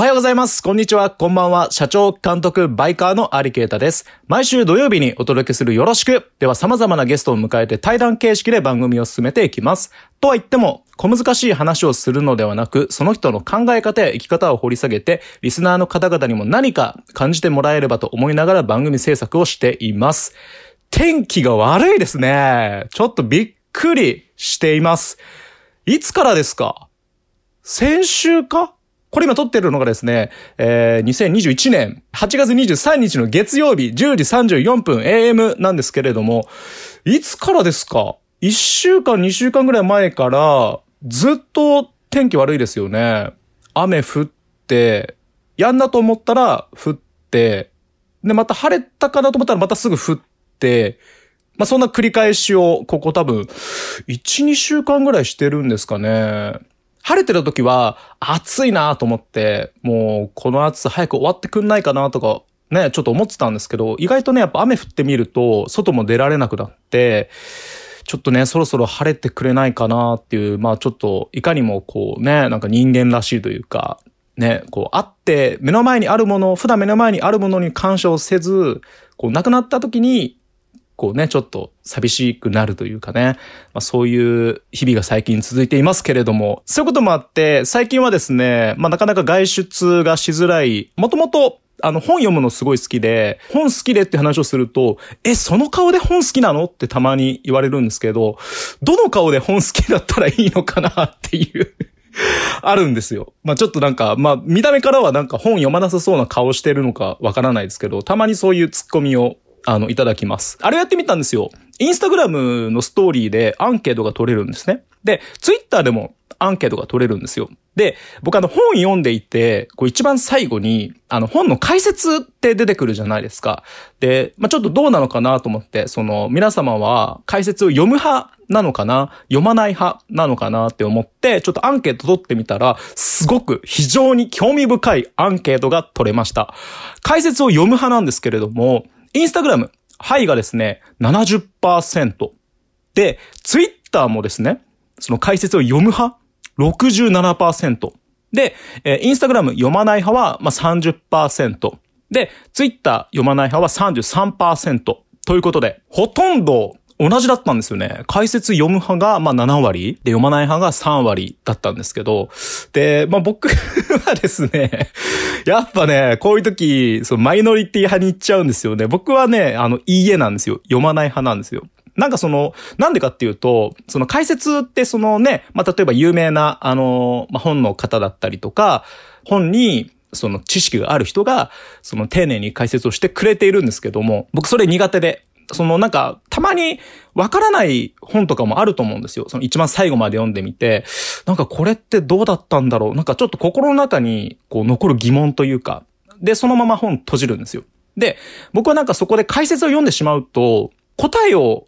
はようございます。こんにちは。こんばんは。社長、監督、バイカーのアリケータです。毎週土曜日にお届けするよろしく。では様々なゲストを迎えて対談形式で番組を進めていきます。とは言っても、小難しい話をするのではなく、その人の考え方や生き方を掘り下げて、リスナーの方々にも何か感じてもらえればと思いながら番組制作をしています。天気が悪いですね。ちょっとびっくりしています。いつからですか？先週か？これ今撮ってるのがですね、えー、2021年8月23日の月曜日10時34分 AM なんですけれども、いつからですか ?1 週間2週間ぐらい前からずっと天気悪いですよね。雨降って、やんだと思ったら降って、で、また晴れたかなと思ったらまたすぐ降って、まあ、そんな繰り返しを、ここ多分、1、2週間ぐらいしてるんですかね。晴れてる時は暑いなと思って、もうこの暑さ早く終わってくんないかなとか、ね、ちょっと思ってたんですけど、意外とね、やっぱ雨降ってみると、外も出られなくなって、ちょっとね、そろそろ晴れてくれないかなっていう、まあちょっと、いかにもこうね、なんか人間らしいというか、ね、こう、あって、目の前にあるもの、普段目の前にあるものに干渉せず、こう、亡くなった時に、こうね、ちょっと寂しくなるというかね、まあそういう日々が最近続いていますけれども、そういうこともあって、最近はですね、まあなかなか外出がしづらい、もともとあの、本読むのすごい好きで、本好きでって話をすると、え、その顔で本好きなのってたまに言われるんですけど、どの顔で本好きだったらいいのかなっていう。あるんですよ。まあちょっとなんか、まあ見た目からはなんか本読まなさそうな顔してるのかわからないですけど、たまにそういうツッコミをあの、いただきます。あれをやってみたんですよ。インスタグラムのストーリーでアンケートが取れるんですね。で、ツイッターでもアンケートが取れるんですよ。で、僕あの本読んでいて、こう一番最後に、あの本の解説って出てくるじゃないですか。で、まあ、ちょっとどうなのかなと思って、その皆様は解説を読む派なのかな？読まない派なのかなって思って、ちょっとアンケート取ってみたら、すごく非常に興味深いアンケートが取れました。解説を読む派なんですけれども、インスタグラム、はいがですね、70%。で、ツイッターもですね、その解説を読む派、67%。で、えインスタグラム読まない派は、まあ、30%。で、ツイッター読まない派は33%。ということで、ほとんど同じだったんですよね。解説読む派が、まあ、7割、で、読まない派が3割だったんですけど、で、まあ、僕 はですね、やっぱね、こういう時、そのマイノリティ派に行っちゃうんですよね。僕はね、あの、いいえなんですよ。読まない派なんですよ。なんかその、なんでかっていうと、その解説ってそのね、まあ、例えば有名な、あの、まあ、本の方だったりとか、本に、その知識がある人が、その丁寧に解説をしてくれているんですけども、僕それ苦手で、そのなんか、たまにわからない本とかもあると思うんですよ。その一番最後まで読んでみて、なんかこれってどうだったんだろうなんかちょっと心の中にこう残る疑問というか、で、そのまま本閉じるんですよ。で、僕はなんかそこで解説を読んでしまうと、答えを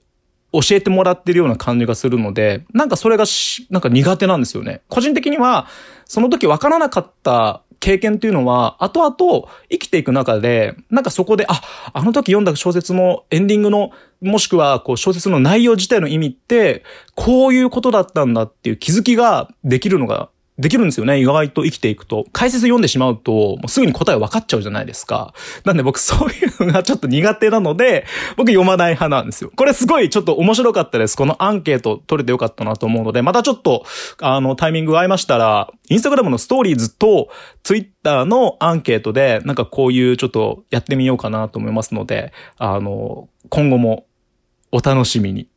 教えてもらってるような感じがするので、なんかそれがしなんか苦手なんですよね。個人的には、その時わからなかった経験っていうのは、後々生きていく中で、なんかそこで、あ、あの時読んだ小説のエンディングの、もしくはこう小説の内容自体の意味って、こういうことだったんだっていう気づきができるのができるんですよね。意外と生きていくと。解説読んでしまうと、もうすぐに答え分かっちゃうじゃないですか。なんで僕そういうのがちょっと苦手なので、僕読まない派なんですよ。これすごいちょっと面白かったです。このアンケート取れてよかったなと思うので、またちょっと、あの、タイミング合いましたら、インスタグラムのストーリーズと、ツイッターのアンケートで、なんかこういうちょっとやってみようかなと思いますので、あの、今後もお楽しみに。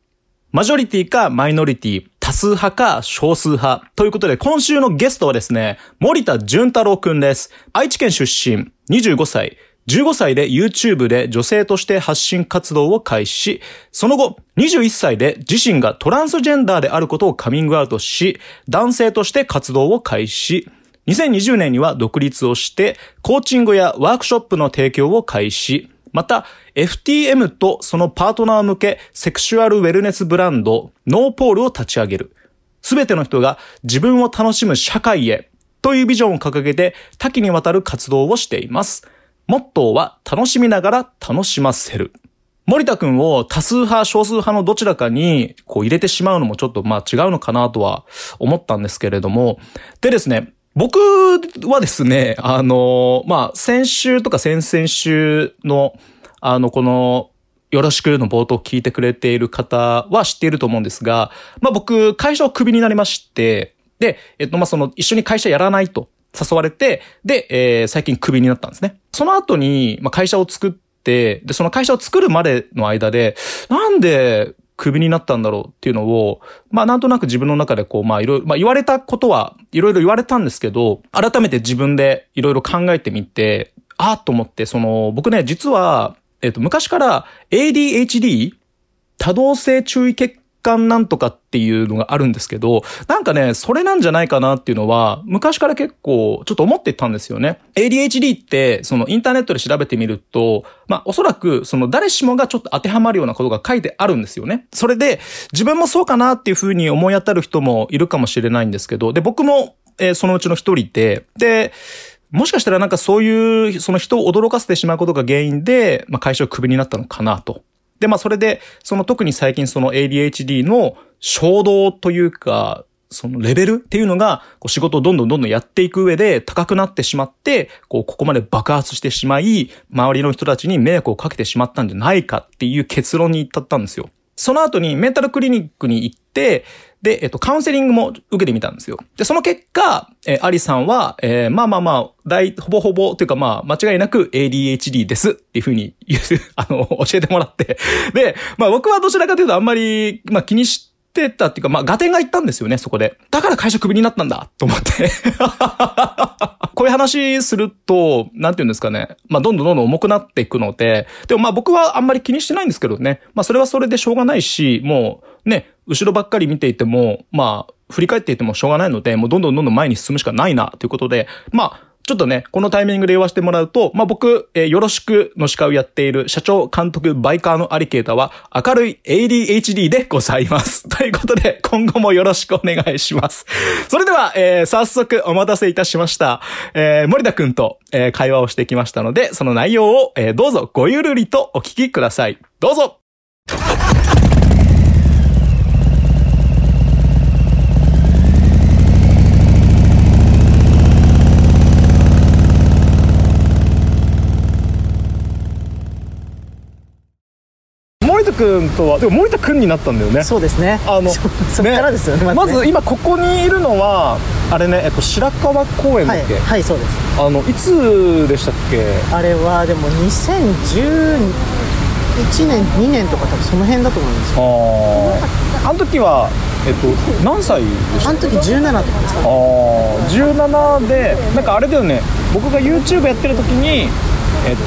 マジョリティかマイノリティ、多数派か少数派。ということで、今週のゲストはですね、森田淳太郎くんです。愛知県出身、25歳。15歳で YouTube で女性として発信活動を開始、その後、21歳で自身がトランスジェンダーであることをカミングアウトし、男性として活動を開始。2020年には独立をして、コーチングやワークショップの提供を開始。また、FTM とそのパートナー向けセクシュアルウェルネスブランド、ノーポールを立ち上げる。すべての人が自分を楽しむ社会へというビジョンを掲げて多岐にわたる活動をしています。モットーは楽しみながら楽しませる。森田くんを多数派、少数派のどちらかにこう入れてしまうのもちょっとまあ違うのかなとは思ったんですけれども。でですね、僕はですね、あの、まあ、先週とか先々週の、あの、この、よろしくの冒頭聞いてくれている方は知っていると思うんですが、まあ僕、会社をクビになりまして、で、えっと、まあその、一緒に会社やらないと誘われて、で、えー、最近クビになったんですね。その後に、まあ会社を作って、で、その会社を作るまでの間で、なんで、クビになったんだろうっていうのを、まあなんとなく自分の中でこう、まあいろいろ、まあ言われたことはいろいろ言われたんですけど、改めて自分でいろいろ考えてみて、ああと思って、その、僕ね、実は、えっ、と、昔から ADHD、多動性注意欠なんとかっていうのがあるんですけど、なんかね、それなんじゃないかなっていうのは、昔から結構ちょっと思ってたんですよね。ADHD って、そのインターネットで調べてみると、まあおそらくその誰しもがちょっと当てはまるようなことが書いてあるんですよね。それで、自分もそうかなっていうふうに思い当たる人もいるかもしれないんですけど、で、僕も、えー、そのうちの一人で、で、もしかしたらなんかそういう、その人を驚かせてしまうことが原因で、まあ会社をクビになったのかなと。で、まあそれで、その特に最近その ADHD の衝動というか、そのレベルっていうのが、こう仕事をどんどんどんどんやっていく上で高くなってしまって、こう、ここまで爆発してしまい、周りの人たちに迷惑をかけてしまったんじゃないかっていう結論に至ったんですよ。その後にメンタルクリニックに行って、で、えっと、カウンセリングも受けてみたんですよ。で、その結果、えー、アリさんは、えー、まあまあまあ、大、ほぼほぼ、というかまあ、間違いなく ADHD ですっていうふうに言う、あの、教えてもらって。で、まあ僕はどちらかというとあんまり、まあ気にして、ってたっていうか、まあ、ガテンが言ったんですよね、そこで。だから会社クビになったんだ、と思って こういう話すると、なんて言うんですかね。まあ、どんどんどんどん重くなっていくので、でもまあ僕はあんまり気にしてないんですけどね。まあ、それはそれでしょうがないし、もう、ね、後ろばっかり見ていても、まあ、振り返っていてもしょうがないので、もうどんどんどんどん前に進むしかないな、ということで、まあ、ちょっとね、このタイミングで言わせてもらうと、まあ、僕、えー、よろしくの司会をやっている社長、監督、バイカーのアリケータは明るい ADHD でございます。ということで、今後もよろしくお願いします。それでは、えー、早速お待たせいたしました。えー、森田くんと、え、会話をしてきましたので、その内容を、え、どうぞごゆるりとお聞きください。どうぞ君とはでも森田君になったんだよね。そうですね。あのそ そっからですよねまず,、まず今ここにいるのはあれね、えっと、白川公園だっけ、はい、はい、そうです。あのいつでしたっけ？あれはでも2011年2年とか多分その辺だと思うんですよ。ああの時はえっと何歳でしたあの時17とかですか、ね、ああ17でなんかあれだよね。僕が YouTube やってる時にえっ、と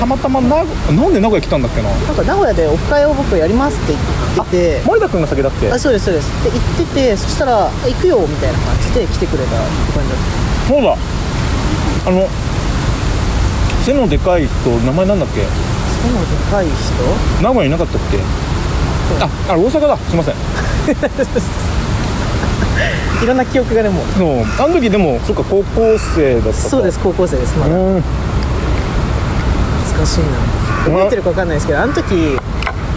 たまたまななんで名古屋来たんだっけな？なんか名古屋でオフ会を僕やりますって言ってて。森田君が先だっけ？あそうですそうです。で行っててそしたら行くよみたいな感じで来てくれたって感じだった。そうだ。あの背のでかい人名前なんだっけ？背のでかい人？名古屋いなかったっけ？ああれ大阪だ。すいません。いろんな記憶がねも。うそう。あの時でもそっか高校生だったそうです高校生ですまだ。懐かしいな。覚えてるか分かんないですけどあの時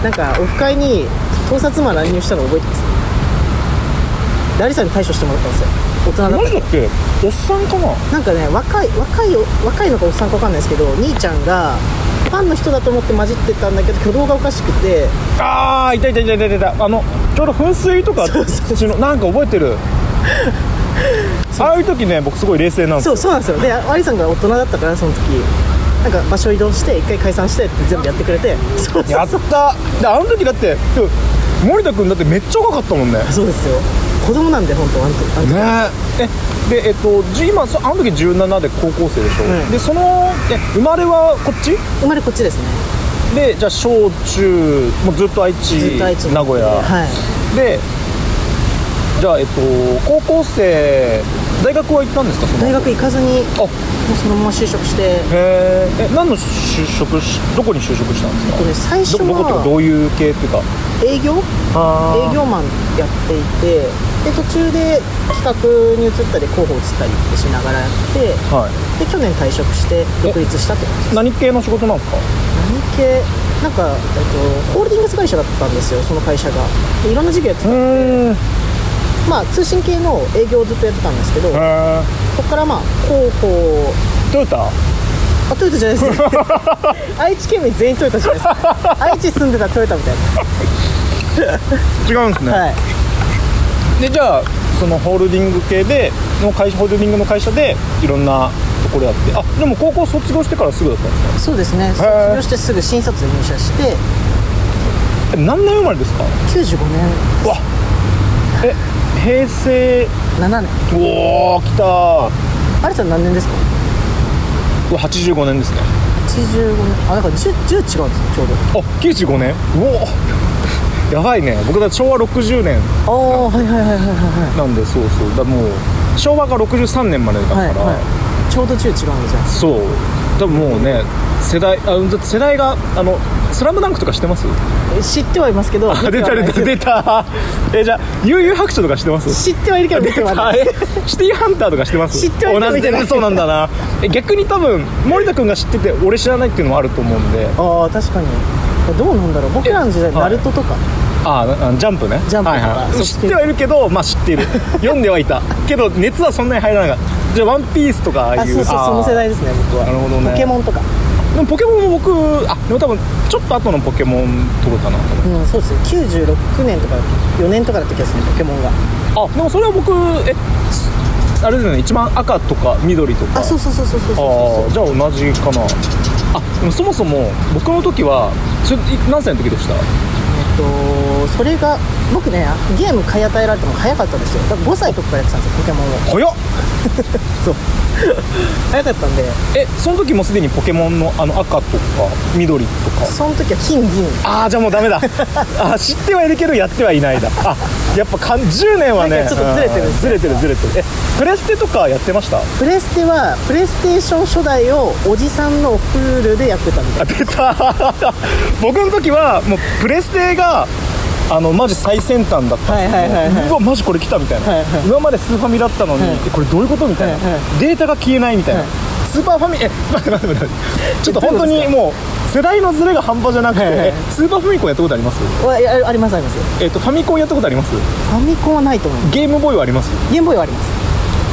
なんかオフ会に盗撮魔乱入したの覚えてます？ダリさんに対処してもらったんですよ。大人だった。マジだっけおっさんかななんかね若い若い若いのかおっさんか分かんないですけど兄ちゃんがファンの人だと思って混じってたんだけど挙動がおかしくて。ああいたいたいたいたい。たあのちょうど噴水とかそっのなんか覚えてる？ああいう時ね僕すごい冷静なんですそうそうなんですよ。でアリさんが大人だったからその時なんか場所移動して一回解散してって全部やってくれて。やった。であの時だって森田君だってめっちゃ若かったもんね。そうですよ。子供なんで本当あの時ね。えでえっと今あの時17で高校生でしょ、うん、でそのえ生まれはこっち？生まれこっちですね。でじゃあ小中もうずっと愛知。名古屋、はい、でじゃあえっと高校生大学は行ったんですか？大学行かずにあ。もうそのまま就職して。へえ何の就職しどこに就職したんですか、えっとね、最初はどこっていうかどういう系っていうか？営業？営業マンやっていてで途中で企画に移ったり広報移ったりってしながらやって、はい、で去年退職して独立したって感じです。何系の仕事なんですか？何系？なんか、えっと、ホールディングス会社だったんですよその会社が。いろんな事業やってたんでまあ通信系の営業をずっとやってたんですけどここからまあ広報トヨタ？あトヨタじゃないです。愛知県民全員トヨタじゃないです。愛知住んでたトヨタみたい違うんですね、なはい。でじゃあそのホールディング系での会社ホールディングの会社でいろんなところやって。あでも高校卒業してからすぐだったんですか？そうですね。卒業してすぐ新卒で入社して。え何年生まれですか？95うわえ平成年7年。うおー来たー。あれさん何年ですか？うわ85年ですね。85年。あだから 10, 10違うんですよちょうど。あ95年。うお やばいね。僕だ昭和60年。ああはいはいはいはいはいなんでそうそう。だもう昭和が63年までだから、はいはい。はいちょうど10違うんですよ。そう多分もうね世代あ世代があの「スラムダンクとか知ってます？え知ってはいますけどあ出た出た出た。えじゃあ悠々白書とか知ってます？知ってはいるけど見てはシティーハンターとか知ってます？知ってはいるけど同じ。そうなんだな。え逆に多分森田君が知ってて俺知らないっていうのもあると思うんで。ああ確かに。どうなんだろう？僕らの時代ナルトとか。ああジャンプね。ジャンプとか。はいはい、知ってはいるけどまあ知っている。読んではいた。けど熱はそんなに入らなかったじゃあ「ワンピースとかああいうあそうそうその世代ですね僕は。なるほどね。ポケモンとか。でもポケモンも僕あでも多分ちょっと後のポケモンとかかなうんそうですね。96年とか4年とかだった気がするポケモンが。あでもそれは僕えすあれですよね一番赤とか緑とか。あそうそうそうそうそうそうじゃあ同じかな。あでもそもそも僕の時はそれい何歳の時でした？とそれが僕ねゲーム買い与えられたのが早かったんですよ。だから5歳とかからやってたんですよポケモンを。そう早かったんで。えその時もすでにポケモンのあの赤とか緑とか？その時は金銀。ああじゃあもうダメだ。あ知ってはいるけどやってはいないだ。あやっぱかん10年はねちょっとずれてるうんずれてるずれてる。えプレステとかやってました？プレステはプレステーション初代をおじさんのプールでやってたみたいあ出た。僕の時はもうプレステがあのマジ最先端だった。んですよはいはいはいはい。うわマジこれ来たみたいな、はいはい。今までスーファミだったのに、はい。えこれどういうことみたいな、はいはい。データが消えないみたいな、はい。スーパーファミえ待って待って待ってちょっと本当にもう世代のズレが半端じゃなくて、はいはいえスーパーファミコンやったことあります？わいやありますあります。えっ、とファミコンやったことあります？ファミコンはないと思うゲームボーイはあります？ゲームボーイはあります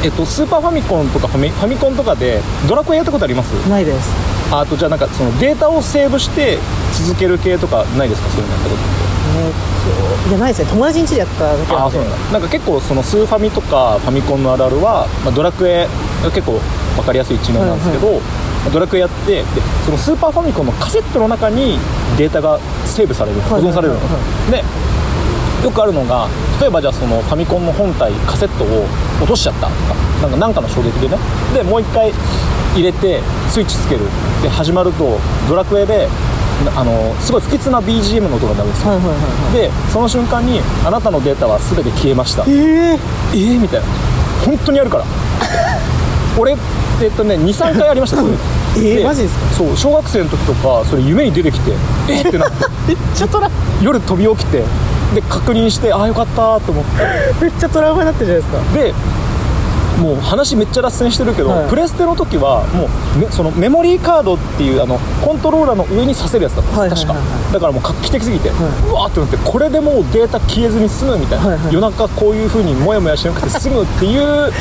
えっとスーパーファミコンとかファミファミコンとかでドラクエやったことあります？ないです。あとじゃあなんかそのデータをセーブして続ける系とかないですか？そういうのやったことえーっといやないですね。友達ん家でやっただけああそうなんだなんか結構そのスーファミとかファミコンのあるあるは、まあ、ドラクエが結構分かりやすい一面なんですけど、まあドラクエやってでそのスーパーファミコンのカセットの中にデータがセーブされる保はい存される。の、はいでよくあるのが例えばじゃあそのファミコンの本体カセットを落としちゃった。とかなんかなんかの衝撃でね。でもう一回入れてスイッチつける。で始まるとドラクエであのすごい不吉な BGM の音が鳴るんですよ、はいはいはいはい。でその瞬間にあなたのデータは全て消えました。えええー、みたいな。本当にやるから。俺えっとね23回ありました。そ れえーマジですか？そう小学生の時とかそれ夢に出てきてえー？ってなって。めっちゃトラ夜飛び起きてで確認してああよかったと思って。めっちゃトラウマになってるじゃないですか。でもう話めっちゃ脱線してるけど、はい。プレステの時はもうめそのメモリーカードっていうあのコントローラーの上にさせるやつだったんです、はいはいはい確か。だからもう画期的すぎて、うわーってなってこれでもうデータ消えずに済むみたいな、はいはい。夜中こういう風にモヤモヤしなくて済むっていう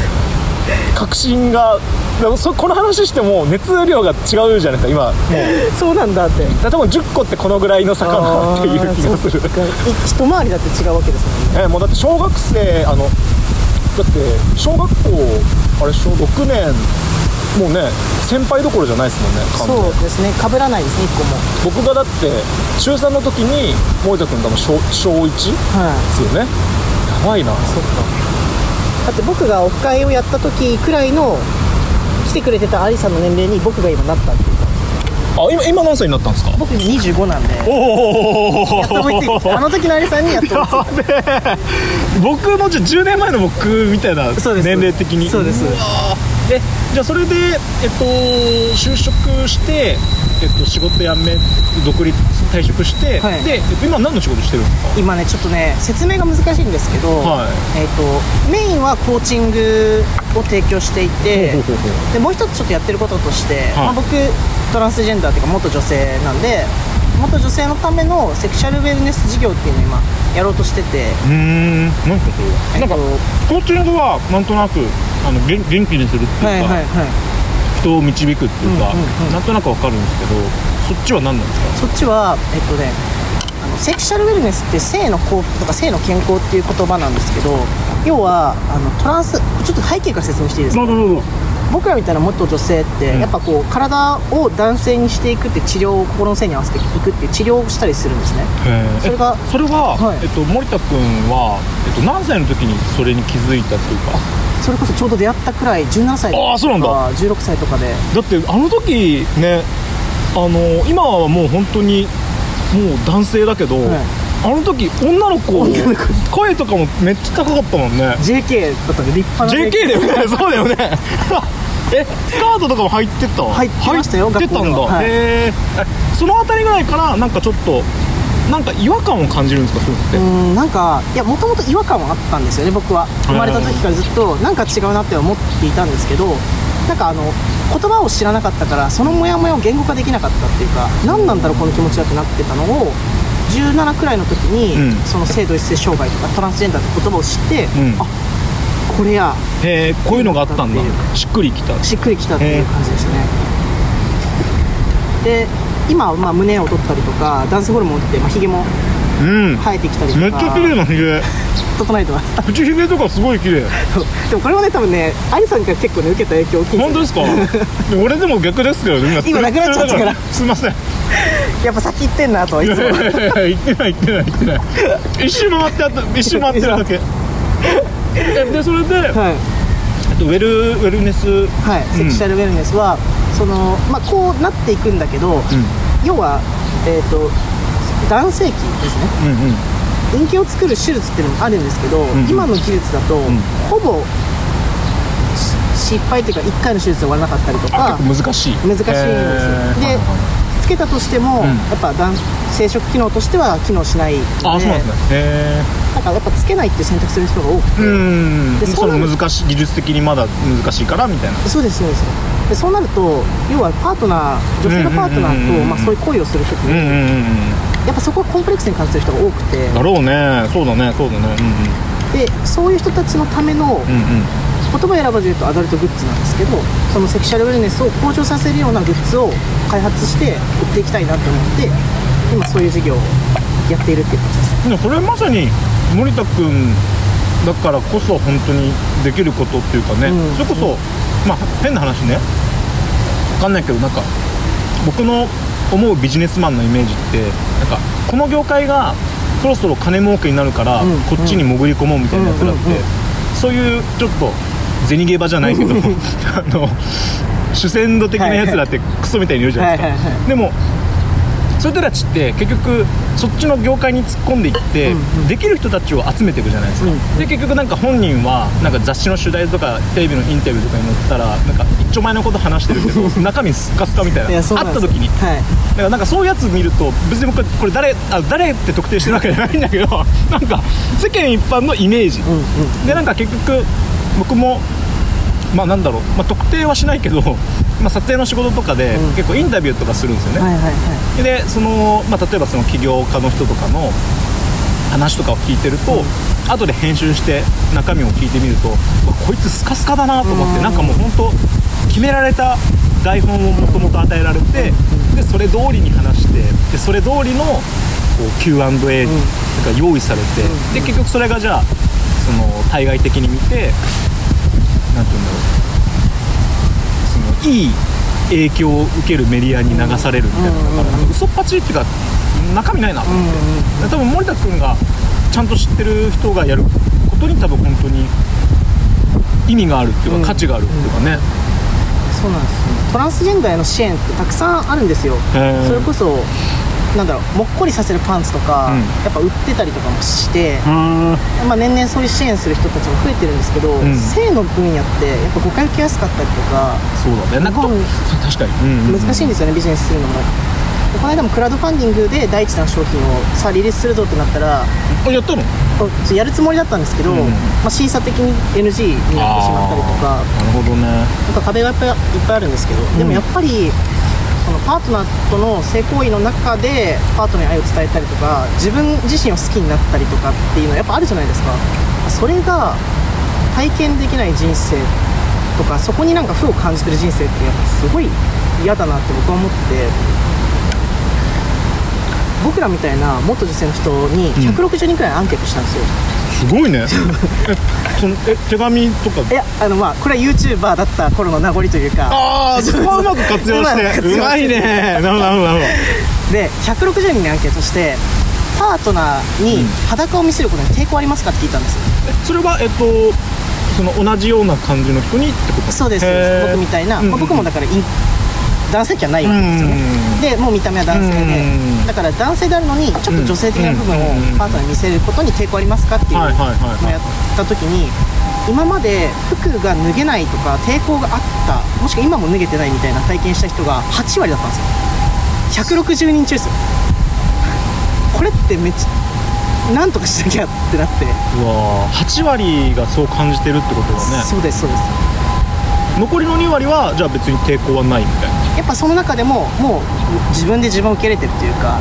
確信がでもそこの話しても熱量が違うじゃないですか今もう そうなんだって多分10個ってこのぐらいの差かなっていう気がする一回りだって違うわけですもんねえもうだって小学生あのだって小学校あれ小6年もうね先輩どころじゃないですもんねそうですね被らないですね一個も僕がだって中3の時に森田君多分小小 1? ですよはいねやばいなそっかだって僕がオフ会をやった時くらいの来てくれてたアリさんの年齢に僕が今なったっていう。かあ今今何歳になったんですか？僕25なんで。おおやっと追いついてあの時のアリさんにやっと追いついやべえ僕のじゃ10年前の僕みたいな年齢的に。そうです。わー。えじゃあそれで、えっと、就職して、えっと、仕事辞め独立退職して、はい。で、えっと、今何の仕事してるんですか？た今ねちょっとね説明が難しいんですけど、はい。えっとメインはコーチングを提供していてほうほうほうほでもう一つちょっとやってることとして、はい。まあ、僕トランスジェンダーっていうか元女性なんで元女性のためのセクシャルウェルネス事業っていうのを今やろうとしてて。うーん。何かそれは、えっとなんかコーチングはなんとなくあの元元気にするっていうか、はいはいはい人を導くっていうか、うんうんうん。なんとなくわかるんですけどそっちは何なんですか？そっちはえっとねあのセクシャルウェルネスって性の幸福とか性の健康っていう言葉なんですけど要はあのトランスちょっと背景から説明していいですか？どうぞどうぞ僕らみたいな元女性って、うん。やっぱこう体を男性にしていくって治療を心の性に合わせていくっていう治療をしたりするんですね。それがえそれは、はい。えっと、森田君は、えっと、何歳の時にそれに気づいたっていうか？それこそちょうど出会ったくらい17歳とかあーそうなんだ。16歳とかで。だってあの時ねあの今はもう本当にもう男性だけど、はい。あの時女の子女の子。声とかもめっちゃ高かったもんね。JK だったんで立派な JK だよね。そうだよねえスカートとかも入ってた？入ってましたよ入ってたんだ、は。はい。へえそのあたりぐらいからなんかちょっとなんか違和感を感じるんですかそうって、うんなんかいやもともと違和感はあったんですよね僕は。生まれた時からずっとなんか違うなって思っていたんですけどなんかあの言葉を知らなかったからそのモヤモヤを言語化できなかったっていうか何なんだろうこの気持ちだってなってたのを17くらいの時に、うん。その性同一性障害とかトランスジェンダーって言葉を知って、うん。あこれや。へえこういうのがあったんだ。しっくりきた。しっくりきたっていう感じでしたね。で今はまあ胸を取ったりとか男性ホルモンってまあヒゲもうん。生えてきたりとか。めっちゃ綺麗なひげ整えてます。口ひげとかすごい綺麗。でもこれはね多分ね愛さんから結構ね受けた影響大きいん本当ですか？俺でも逆ですけど今今なくなっちゃったから。すいません。やっぱ先行ってんなといつもいやいやいや言ってない言ってない言ってない。一周回ってあと一周回ってるだけ。えでそれで、はい、えっとウェルウェルネス。はい、セクシャルウェルネスはその、まあ、こうなっていくんだけど、要は、えー、と男性器ですね。うんうん。陰茎を作る手術っていうのもあるんですけど、ん今の技術だと、ん。ほぼし失敗っていうか1回の手術で終わらなかったりとか難しい。難しいんですよ。でへー。はいはいつけたとしても、ん。やっぱ男生殖機能としては機能しないのであそうなんですね。へだからやっぱつけないっていう選択する人が多くて、えうん。そでその難しい技術的にまだ難しいからみたいな。そうですそうです。でそうなると要はパートナー女性のパートナうんうんうんうん。ーとまあそういう行為をするときに、うんうんうんうん。やっぱそこはコンプレックスに感じる人が多くて。だろうね。そうだね。そうだね。でそういう人たちのためのうんうん。うんうん言葉を選ばず言うとアダルトグッズなんですけどそのセクシャルウェルネスを向上させるようなグッズを開発して売っていきたいなと思って今そういう事業をやっているっていう感じです。でもそれまさに森田君だからこそ本当にできることっていうかね、うん。それこそ、まあ変な話ね。分かんないけどなんか僕の思うビジネスマンのイメージってなんかこの業界がそろそろ金儲けになるから、うん。こっちに潜り込もうみたいなやつらって、うん。うん。うん。そういうちょっと銭ゲー場じゃないけど あの主戦度的なやつらってクソみたいにいるじゃないですか、でもそういう人たちって結局そっちの業界に突っ込んでいって、うんうん。できる人たちを集めていくじゃないですか、うんで結局なんか本人はなんか雑誌の取材とかテレビのインタビューとかに載ったらなんか一丁前のこと話してるけど中身スッカスカみたいないやそう会なんですった時に。だはい。からなんかそういうやつ見ると別に僕これ誰あ誰って特定してるわけじゃないんだけど なんか世間一般のイメージ、うんうん。でなんか結局僕もまあなんだろう、まあ、特定はしないけど、まあ、撮影の仕事とかでうん。結構インタビューとかするんですよね、はいはいはい。でその、まあ、例えばその起業家の人とかの話とかを聞いてると、後で編集して中身を聞いてみるとうわこいつスカスカだなと思って、うん。なんかもう本当決められた台本をもともと与えられて、でそれ通りに話してでそれ通りのこう Q&A が用意されて、で結局それがじゃあその対外的に見てなんていうんだろういい影響を受けるメディアに流されるみたいな、うんうん嘘っぱちっていうか中身ないなと思って、うんうん多分森田君がちゃんと知ってる人がやることに多分本当に意味があるっていうか、うん。価値があるっていうかね、そうなんですよトランスジェンダーへの支援ってたくさんあるんですよ。それこそなんだろうもっこりさせるパンツとか、うん。やっぱ売ってたりとかもして、うん。まあ、年々そういう支援する人たちも増えてるんですけど、ん。性の分野ってやっぱ誤解受けやすかったりとかそうだね。なんか確かに、難しいんですよね、ビジネスするのも。でこの間もクラウドファンディングで第一弾商品をさあリリースするぞってなったらあやったの？やるつもりだったんですけど、うんうん。まあ、審査的に NG になってしまったりとか。なるほどね。なんか壁がいっぱいいっぱいあるんですけど、でもやっぱりそのパートナーとの性行為の中でパートナーに愛を伝えたりとか自分自身を好きになったりとかっていうのはやっぱあるじゃないですか。それが体験できない人生とかそこになんか負を感じてる人生ってやっぱすごい嫌だなって僕は思って。僕らみたいな元女性の人に160人くらいアンケートしたんですよ、すごいね。え そのえ手紙とか？いやあのまあこれは YouTuber だった頃の名残というか。ああそこはうまく活用して。てうまいね。なるほどなるほど。で160人にアンケートしてパートナーに裸を見せることに抵抗ありますかって聞いたんですよ。えそれはえっとその同じような感じの人にってこと？そうです。僕みたいな、うん。まあ僕もだからイン男性器はないわけですよね。でもう見た目は男性で。うん。だから男性であるのにちょっと女性的な部分をうん。パートナーに見せることに抵抗ありますかっていうのをやった時に今まで服が脱げないとか抵抗があったもしくは今も脱げてないみたいな体験した人が8割だったんですよ。160人中ですよ。これってめっちゃなんとかしなきゃってなって、うわー。8割がそう感じてるってことだね。そうですそうです。残りの2割はじゃあ別に抵抗はないみたいなやっぱその中でももう自分で自分を受け入れてるっていうか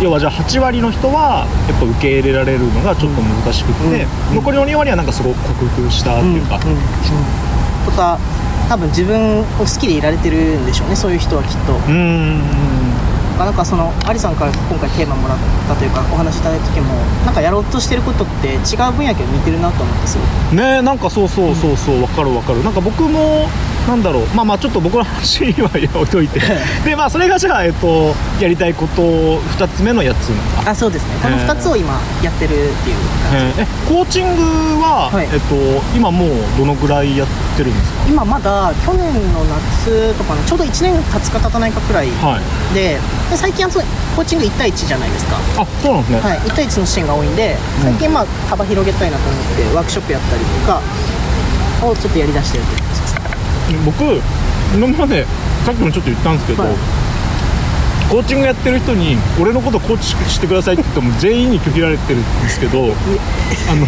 要はじゃあ8割の人はやっぱ受け入れられるのがちょっと難しくって、うん残りの2割はなんかすごく克服したっていうか、うんうんとか多分自分を好きでいられてるんでしょうねそういう人はきっと。うーんなんかそのアリさんから今回テーマもらったというかお話しいただいた時もなんかやろうとしてることって違う分野けど似てるなと思ってすごく。ねなんかそうそうそうそう分かる分かる。なんか僕もなんだろう。まあまあちょっと僕の話は置いといて。でまあそれがじゃあ、えっと、やりたいこと2つ目のやつ。なんだあそうですね。このへー2つを今やってるっていう。感じえコーチングは、はい。えっと、今もうどのぐらいやってるんですか？今まだ去年の夏とかのちょうど1年経つか経たないかくらいはい。でで最近はコーチング1対1じゃないですか。あそうなんですね、はい、1対1の支援が多いんで最近まあ幅広げたいなと思ってワークショップやったりとかをちょっとやりだしてるっていう僕今までさっきもちょっと言ったんですけど、はい。コーチングやってる人に俺のことコーチしてくださいって言っても全員に拒否られてるんですけど あの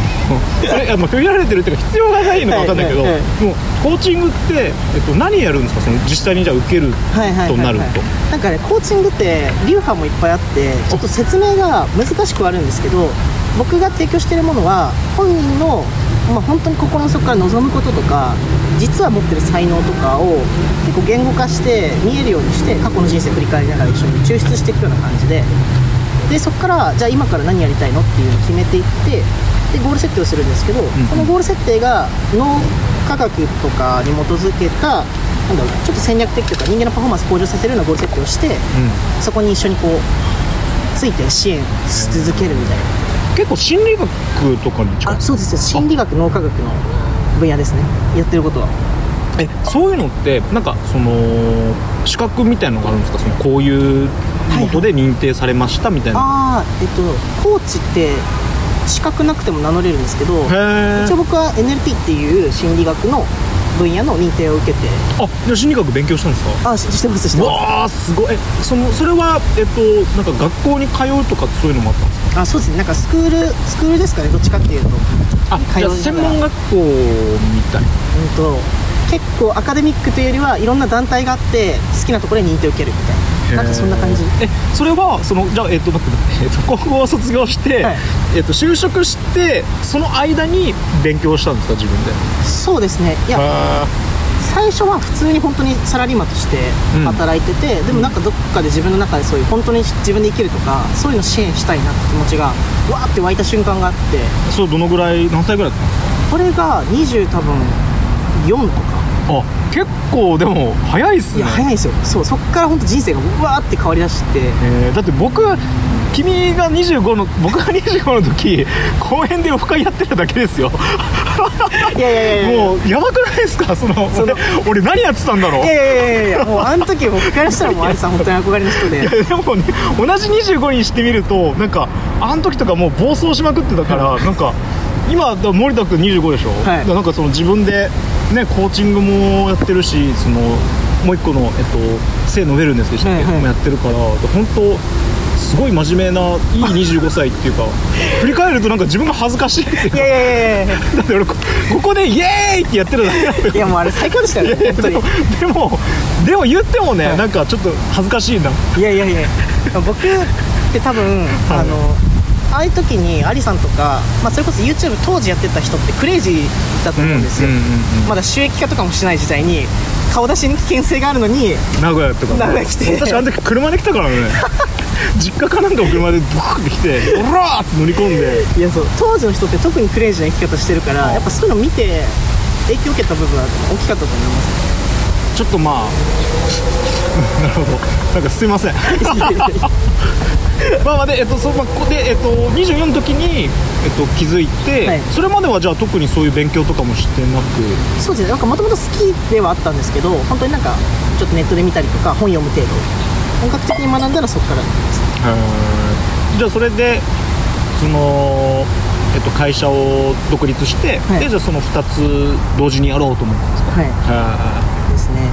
それあの拒否られてるっていうか必要がないのか分かんないけど、はいはいはもうコーチングって、えっと、何やるんですか？その実際にじゃあ受けるはいはいはい、はい、となるとなんかねコーチングって流派もいっぱいあってちょっと説明が難しくはあるんですけど僕が提供しているものは本人の、まあ、本当に心の底から望むこととか実は持ってる才能とかを結構言語化して見えるようにして過去の人生振り返りながら一緒に抽出していくような感じで。でそこからじゃあ今から何やりたいのっていうのを決めていってでゴール設定をするんですけど、んこのゴール設定が脳科学とかに基づけたなんだろうちょっと戦略的というか人間のパフォーマンス向上させるようなゴール設定をしてそこに一緒にこうついて支援し続けるみたいな結構心理学とかに近い。あそうです心理学脳科学の分野ですね。やってることは。えそういうのってなんかその資格みたいのがあるんですか？そのこういうことで認定されましたみたいな、ああえっとコーチって資格なくても名乗れるんですけど一応僕は NLP っていう心理学の分野の認定を受けて。あじゃあ心理学勉強したんですか？あししてますしてます。わあすごい。えそのそれはえっとなんか学校に通うとかそういうのもあったんですか？あそうですね。なんかスクールスクールですかねどっちかっていうと。あじゃあ専門学校みたい。なうんと結構アカデミックというよりはいろんな団体があって好きなところに認定を受けるみたいな。なんかそんな感じ。えそれはそのじゃあえっと待って待って、えっと、高校を卒業して、はい。えっと、就職してその間に勉強したんですか自分で。そうですね。いやあ最初は普通に本当にサラリーマンとして働いてて、でもなんかどっかで自分の中でそういう本当に自分で生きるとかそういうの支援したいなって気持ちがわーって湧いた瞬間があって。そうどのぐらい何歳ぐらいだったんですこれが20多分4とか。かあ結構でも早いっすね。いや早いんですよ。そうそっから本当人生がうわーって変わりだして。えーだって僕君が25の僕が25の時公園でオフ会やってただけですよ。いやいやいやいやもうやばくないですか？そのその俺俺何やってたんだろう？いやいやいやいやもうあの時僕からしたらもうアリさん本当に憧れの人で。いやでもね同じ25にしてみるとなんかあの時とかもう暴走しまくってたからなんか今森田君25でしょ、はい。なんかその自分でねコーチングもやってるしそのもう一個の、えっと、性のウェルネスでしたっけ、はいはい。もやってるから本当すごい真面目ないい25歳っていうか振り返るとなんか自分が恥ずかしいっていうか。いやいやいやいや。だって俺こここでイエーイってやってるだけなんだよ。いやもうあれ最高でしたよね本当に。でもでも言ってもね、はい。なんかちょっと恥ずかしいな。いやいやいや。僕って多分、あのああいう時にアリさんとか、まあ、それこそ YouTube 当時やってた人ってクレイジーだと思うんですよ、うんうんうんうんまだ収益化とかもしてない時代に顔出しに危険性があるのに名古屋とか名古屋来て。私あの時車で来たからね 実家かなんかの車でブーって来て「オラー!」って乗り込んで。いやそう当時の人って特にクレイジーな生き方してるからやっぱそういうの見て影響を受けた部分は大きかったと思います。ちょっとまあ なるほど。なんかすいません。まあまあで、えっとそまあ、ここで、えっと、24の時に、えっと、気づいて、はい。それまではじゃあ特にそういう勉強とかもしてなく？そうですね。なんかもともと好きではあったんですけど本当になんかちょっとネットで見たりとか本読む程度本格的に学んだらそこから。じゃあそれでその、えっと、会社を独立して、はい。でじゃあその2つ同時にやろうと思ったんですか？はい。へですね。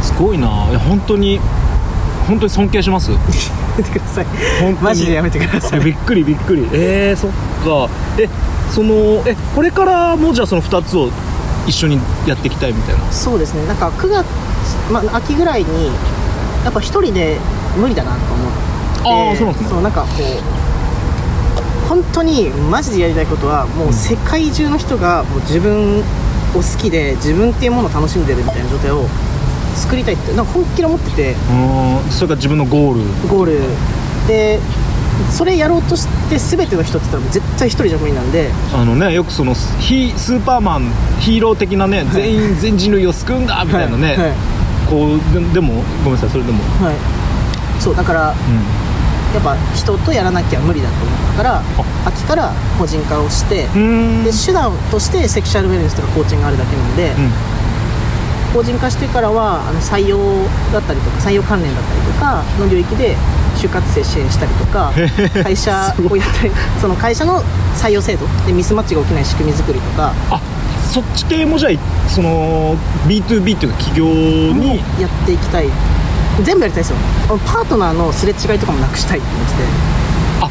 ーすごいな。いや本当に本当に尊敬します？やめてください。本当に。マジでやめてください。びっくりびっくり。えー、そっか。えそのえこれからもじゃあその2つを一緒にやっていきたいみたいな？そうですね。なんか9月、まあ、秋ぐらいにやっぱ一人で無理だなと思って。あーそうなんですね。そうなんかこう本当にマジでやりたいことはもう世界中の人がもう自分を好きで自分っていうものを楽しんでるみたいな状態を作りたいってなんか本気で思ってて。うんそれが自分のゴール。ゴール。でそれやろうとして全ての人って言ったら絶対一人じゃ無理なんで。あのねよくそのヒスーパーマンヒーロー的なね全員全人類を救うんだみたいなね、はいはいこうででもごめんなさいそれでも。はい。そうだからうやっぱ人とやらなきゃ無理だと思ったから秋から個人化をしてで手段としてセクシャルウェルネスとかコーチングがあるだけなので、うん。法人化してからはあの採用だったりとか採用関連だったりとかの領域で就活生支援したりとか会社をやったりその会社の採用制度でミスマッチが起きない仕組み作りとかあそっち系もじゃあその B2B っていうか企業もに？やっていきたい。全部やりたいですよ。パートナーのすれ違いとかもなくしたいって思ってて。あ。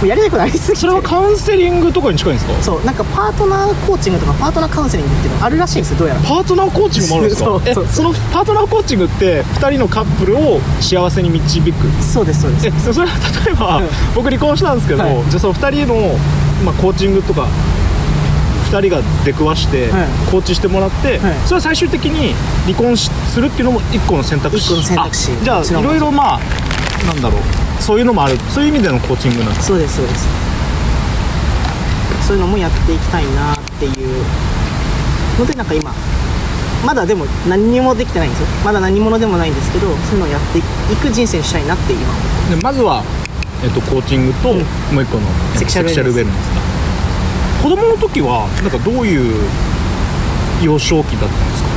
もうやりたいことありすぎて。それはカウンセリングとかに近いんですか？そう。なんかパートナーコーチングとかパートナーカウンセリングっていうのがあるらしいんですよどうやら。パートナーコーチングもあるんですか？そう。そう。えそのパートナーコーチングって2人のカップルを幸せに導く？そうですそうです。えそれは例えば、うん。僕離婚したんですけど、はい。じゃあその2人の、まあ、コーチングとか2人が出くわして、はい。コーチしてもらって、はい。それは最終的に離婚しするっていうのも1個の選択肢。一個の選択肢。あじゃあいろいろまあなんだろう。そういうのもある。そういう意味でのコーチングなんですそうですそうです。そういうのもやっていきたいなっていう。本当になんか今まだでも何にもできてないんですよ。まだ何者でもないんですけどそういうのをやっていく人生にしたいなっていう今。でまずは、えっと、コーチングと、うん。もう一個のえっとセクシャルウェルネス。セクシャルウェルネスか子供の時はなんかどういう幼少期だったんですか？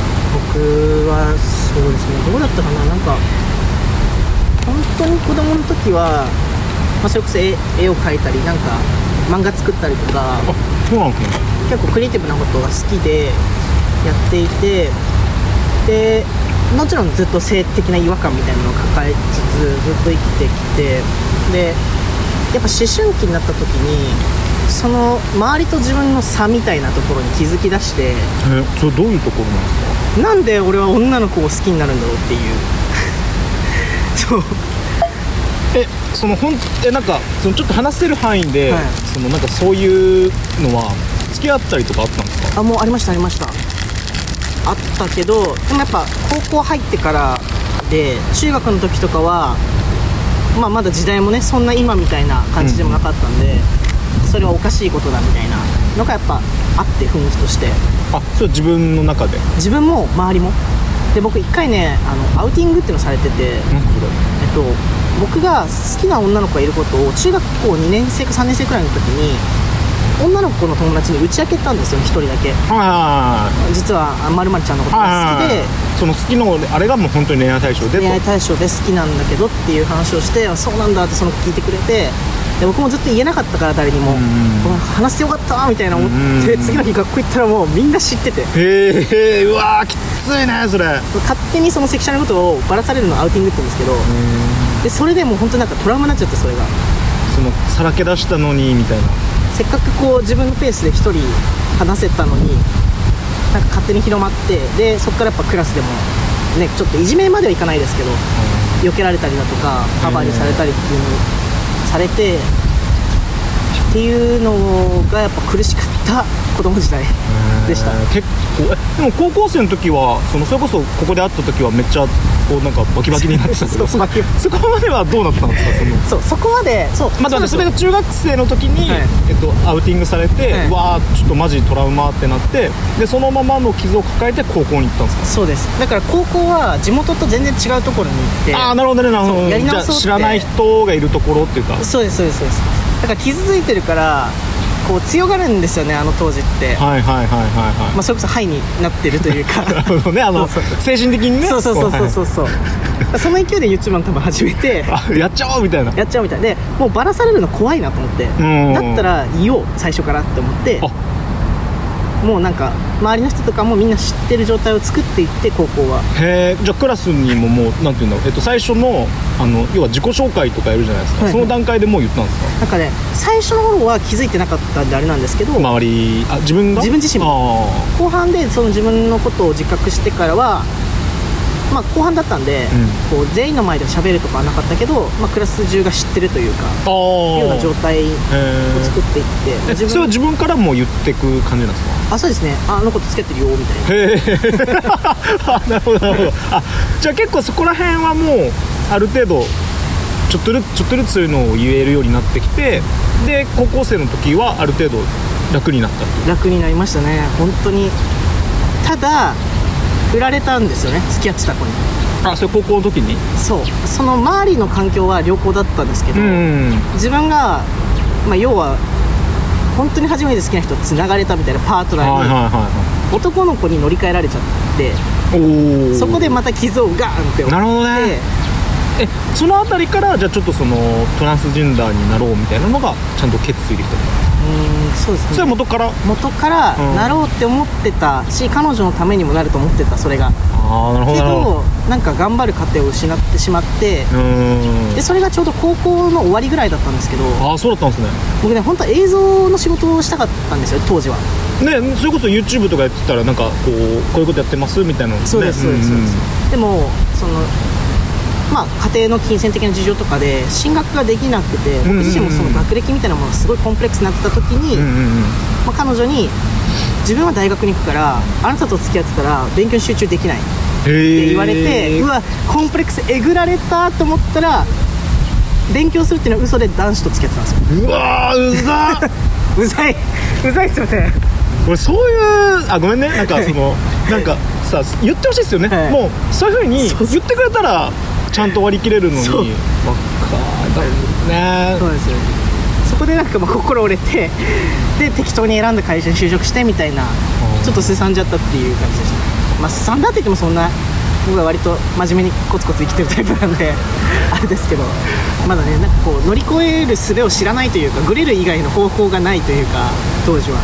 僕はそうですねどうだったかな？なんか本当に子供の時は、まあ、それこそ絵絵を描いたりなんか漫画作ったりとかあそうなんですね。結構クリエイティブなことが好きでやっていてでもちろんずっと性的な違和感みたいなのを抱えつつずっと生きてきてでやっぱ思春期になった時にその周りと自分の差みたいなところに気づき出してえそれどういうところなんですか？なんで俺は女の子を好きになるんだろうっていう。そう。えそのほんえなんかそのちょっと話せる範囲で、はい。そのなんかそういうのは付き合ったりとかあったんですか？あもうありましたありました。あったけどでもやっぱ高校入ってからで中学の時とかは、まあ、まだ時代もねそんな今みたいな感じでもなかったんで、それはおかしいことだみたいなのがやっぱあって雰囲気として。あそれは自分の中で？自分も周りも。で僕一回ねあのアウティングっていうのされてて、えっと、僕が好きな女の子がいることを中学校2年生か3年生くらいの時に女の子の友達に打ち明けたんですよ1人だけ。はい実はまるまるちゃんのことが好きで。その好きのあれがもう本当に恋愛対象でと。恋愛対象で好きなんだけどっていう話をしてあそうなんだってその子聞いてくれて。で僕もずっと言えなかったから誰にも。話してよかったみたいな思ってうん次の日学校行ったらもうみんな知ってて。へえうわーきついねそれ。勝手にそのセクシャルのことをばらされるのをアウティングって言うんですけど。でそれでもう本当なんかトラウマになっちゃってそれが。そのさらけ出したのにみたいなせっかくこう自分のペースで1人話せたのになんか勝手に広まってでそこからやっぱクラスでもねちょっといじめまではいかないですけど避けられたりだとかカバーにされたりっていうのされてっていうのがやっぱ苦しかった子供時代でした。えー結構えでも高校生の時はそのそれこそここで会った時はめっちゃこうなんかバキバキになってたけど そこまではどうなったんですか？そのそうそこまでそうまあ、だってそれが中学生の時に、はい。えっと、アウティングされて、はい。うわーちょっとマジトラウマってなってでそのままの傷を抱えて高校に行ったんですか？そうです。だから高校は地元と全然違うところに行ってああなるほどね。なるほどじゃあ知らない人がいるところっていうか。そうですそうですそうです。だから傷ついてるからこう強がるんですよねあの当時って、はいはいはいはいはい、まあ、それこそハイになってるというか。なるほどねあの精神的にね。そうそうそうそうそう。こそうその勢いで YouTube も多分始めて。やっちゃおうみたいな。やっちゃうみたいでもうバラされるの怖いなと思って。ん。だったら言おう最初からって思って。あもうなんか周りの人とかもみんな知ってる状態を作っていって高校は。へえじゃあクラスにももうなんていうんだろう、えっと、最初のあの要は自己紹介とかやるじゃないですか、はい。その段階でもう言ったんですか？なんかね最初の頃は気づいてなかったんであれなんですけど、周りあ自分が？自分自身も。後半でその自分のことを自覚してからはまあ後半だったんで、こう全員の前で喋るとかはなかったけど、まあ、クラス中が知ってるというかいうような状態を作っていってえそれは自分からも言ってく感じなんですか？あそうですね。ああの子と付き合ってるよみたいな。なるほどなるほど。あじゃあ結構そこら辺はもうある程度ちょっとずつちょっとずつそういうのを言えるようになってきてで高校生の時はある程度楽になった楽になりましたね。本当に。ただ振られたんですよね付き合ってた子に。あそれ高校の時に？そう。その周りの環境は良好だったんですけど、ん自分が、まあ、要は本当に初めて好きな人と繋がれたみたいなパートナーに、はい男の子に乗り換えられちゃってそこでまた傷をガーンって負ってなるほどね。えその辺りからじゃあちょっとそのトランスジェンダーになろうみたいなのがちゃんと決意できたうーんそうですね。それは元から？元からうん。なろうって思ってたし、彼女のためにもなると思ってたそれがああなるほけどなるほど。どなんか頑張る過程を失ってしまってうーん。でそれがちょうど高校の終わりぐらいだったんですけどああそうだったんですね。僕ね本当は映像の仕事をしたかったんですよ当時は。ねそれこそ YouTube とかやってたらなんかこうこういうことやってます？みたいなのね。そうですそうですそうです、ん。でもそのまあ家庭の金銭的な事情とかで進学ができなくて僕自身もその学歴みたいなものがすごいコンプレックスになってた時に、まあ、彼女に自分は大学に行くからあなたと付き合ってたら勉強に集中できないって言われて、うわコンプレックスえぐられたと思ったら勉強するっていうのは嘘で男子と付き合ってたんですよ。うわーうざっ。うざい。うざいっすよね。俺そういうあごめんね。なんかそのなんかさ言ってほしいですよね、はい。もうそういうふうに言ってくれたらちゃんと割り切れるのに。そう。ね。そうですよね。そこでなんかまあ心折れてで適当に選んだ会社に就職してみたいなちょっとすさんじゃったっていう感じでした。まあすさんだって言ってもそんな僕は割と真面目にコツコツ生きてるタイプなんで あれですけどまだねなんかこう乗り越える術を知らないというかグレる以外の方法がないというか当時は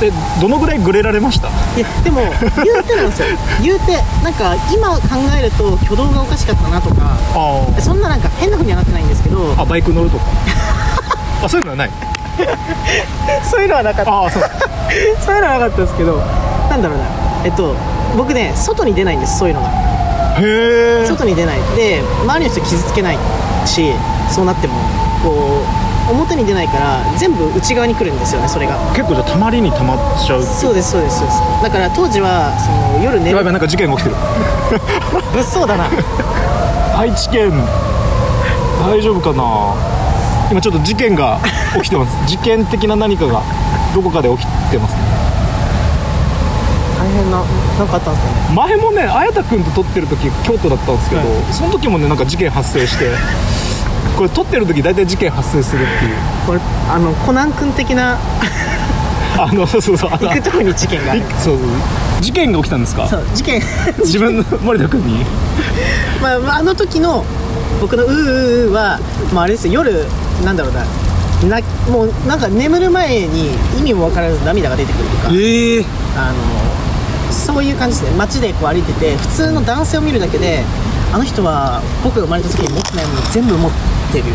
でどのぐらいグレられました？いやでも言うてなんですよ。言うてなんか今考えると挙動がおかしかったなとかあそんななんか変な風にはなってないんですけど。あバイク乗るとか？あそういうのはない？そういうのはなかった。ああそう。そういうのはなかったですけどなんだろうな。えっと僕ね外に出ないんですそういうのが。へえ外に出ない。で周りの人傷つけないしそうなってもこう表に出ないから全部内側に来るんですよねそれが。結構じゃあたまりにたまっちゃうそうですそうですそうです。だから当時はその夜寝る。やばいやばいなんか事件が起きてる。物騒だな。愛知県。大丈夫かな。今ちょっと事件が起きてます。事件的な何かがどこかで起きてますね。大変な何かあったんですかね。前もね綾太君と撮ってる時京都だったんですけど、はい。その時もねなんか事件発生してこれ撮ってる時大体事件発生するっていう。これあのコナン君的な あのそうそうそうあの行くとこに事件がある。いそうそう。事件が起きたんですか？そう事件。自分の 森田君に？まあまあ、あの時の僕のうーうーは、まあ、あれですよ。夜なんだろうな。なもうなんか眠る前に意味も分からず涙が出てくるとか。ええ。あのそういう感じですね。街でこう歩いてて普通の男性を見るだけであの人は僕が生まれた時に持ってないもの全部持ってる。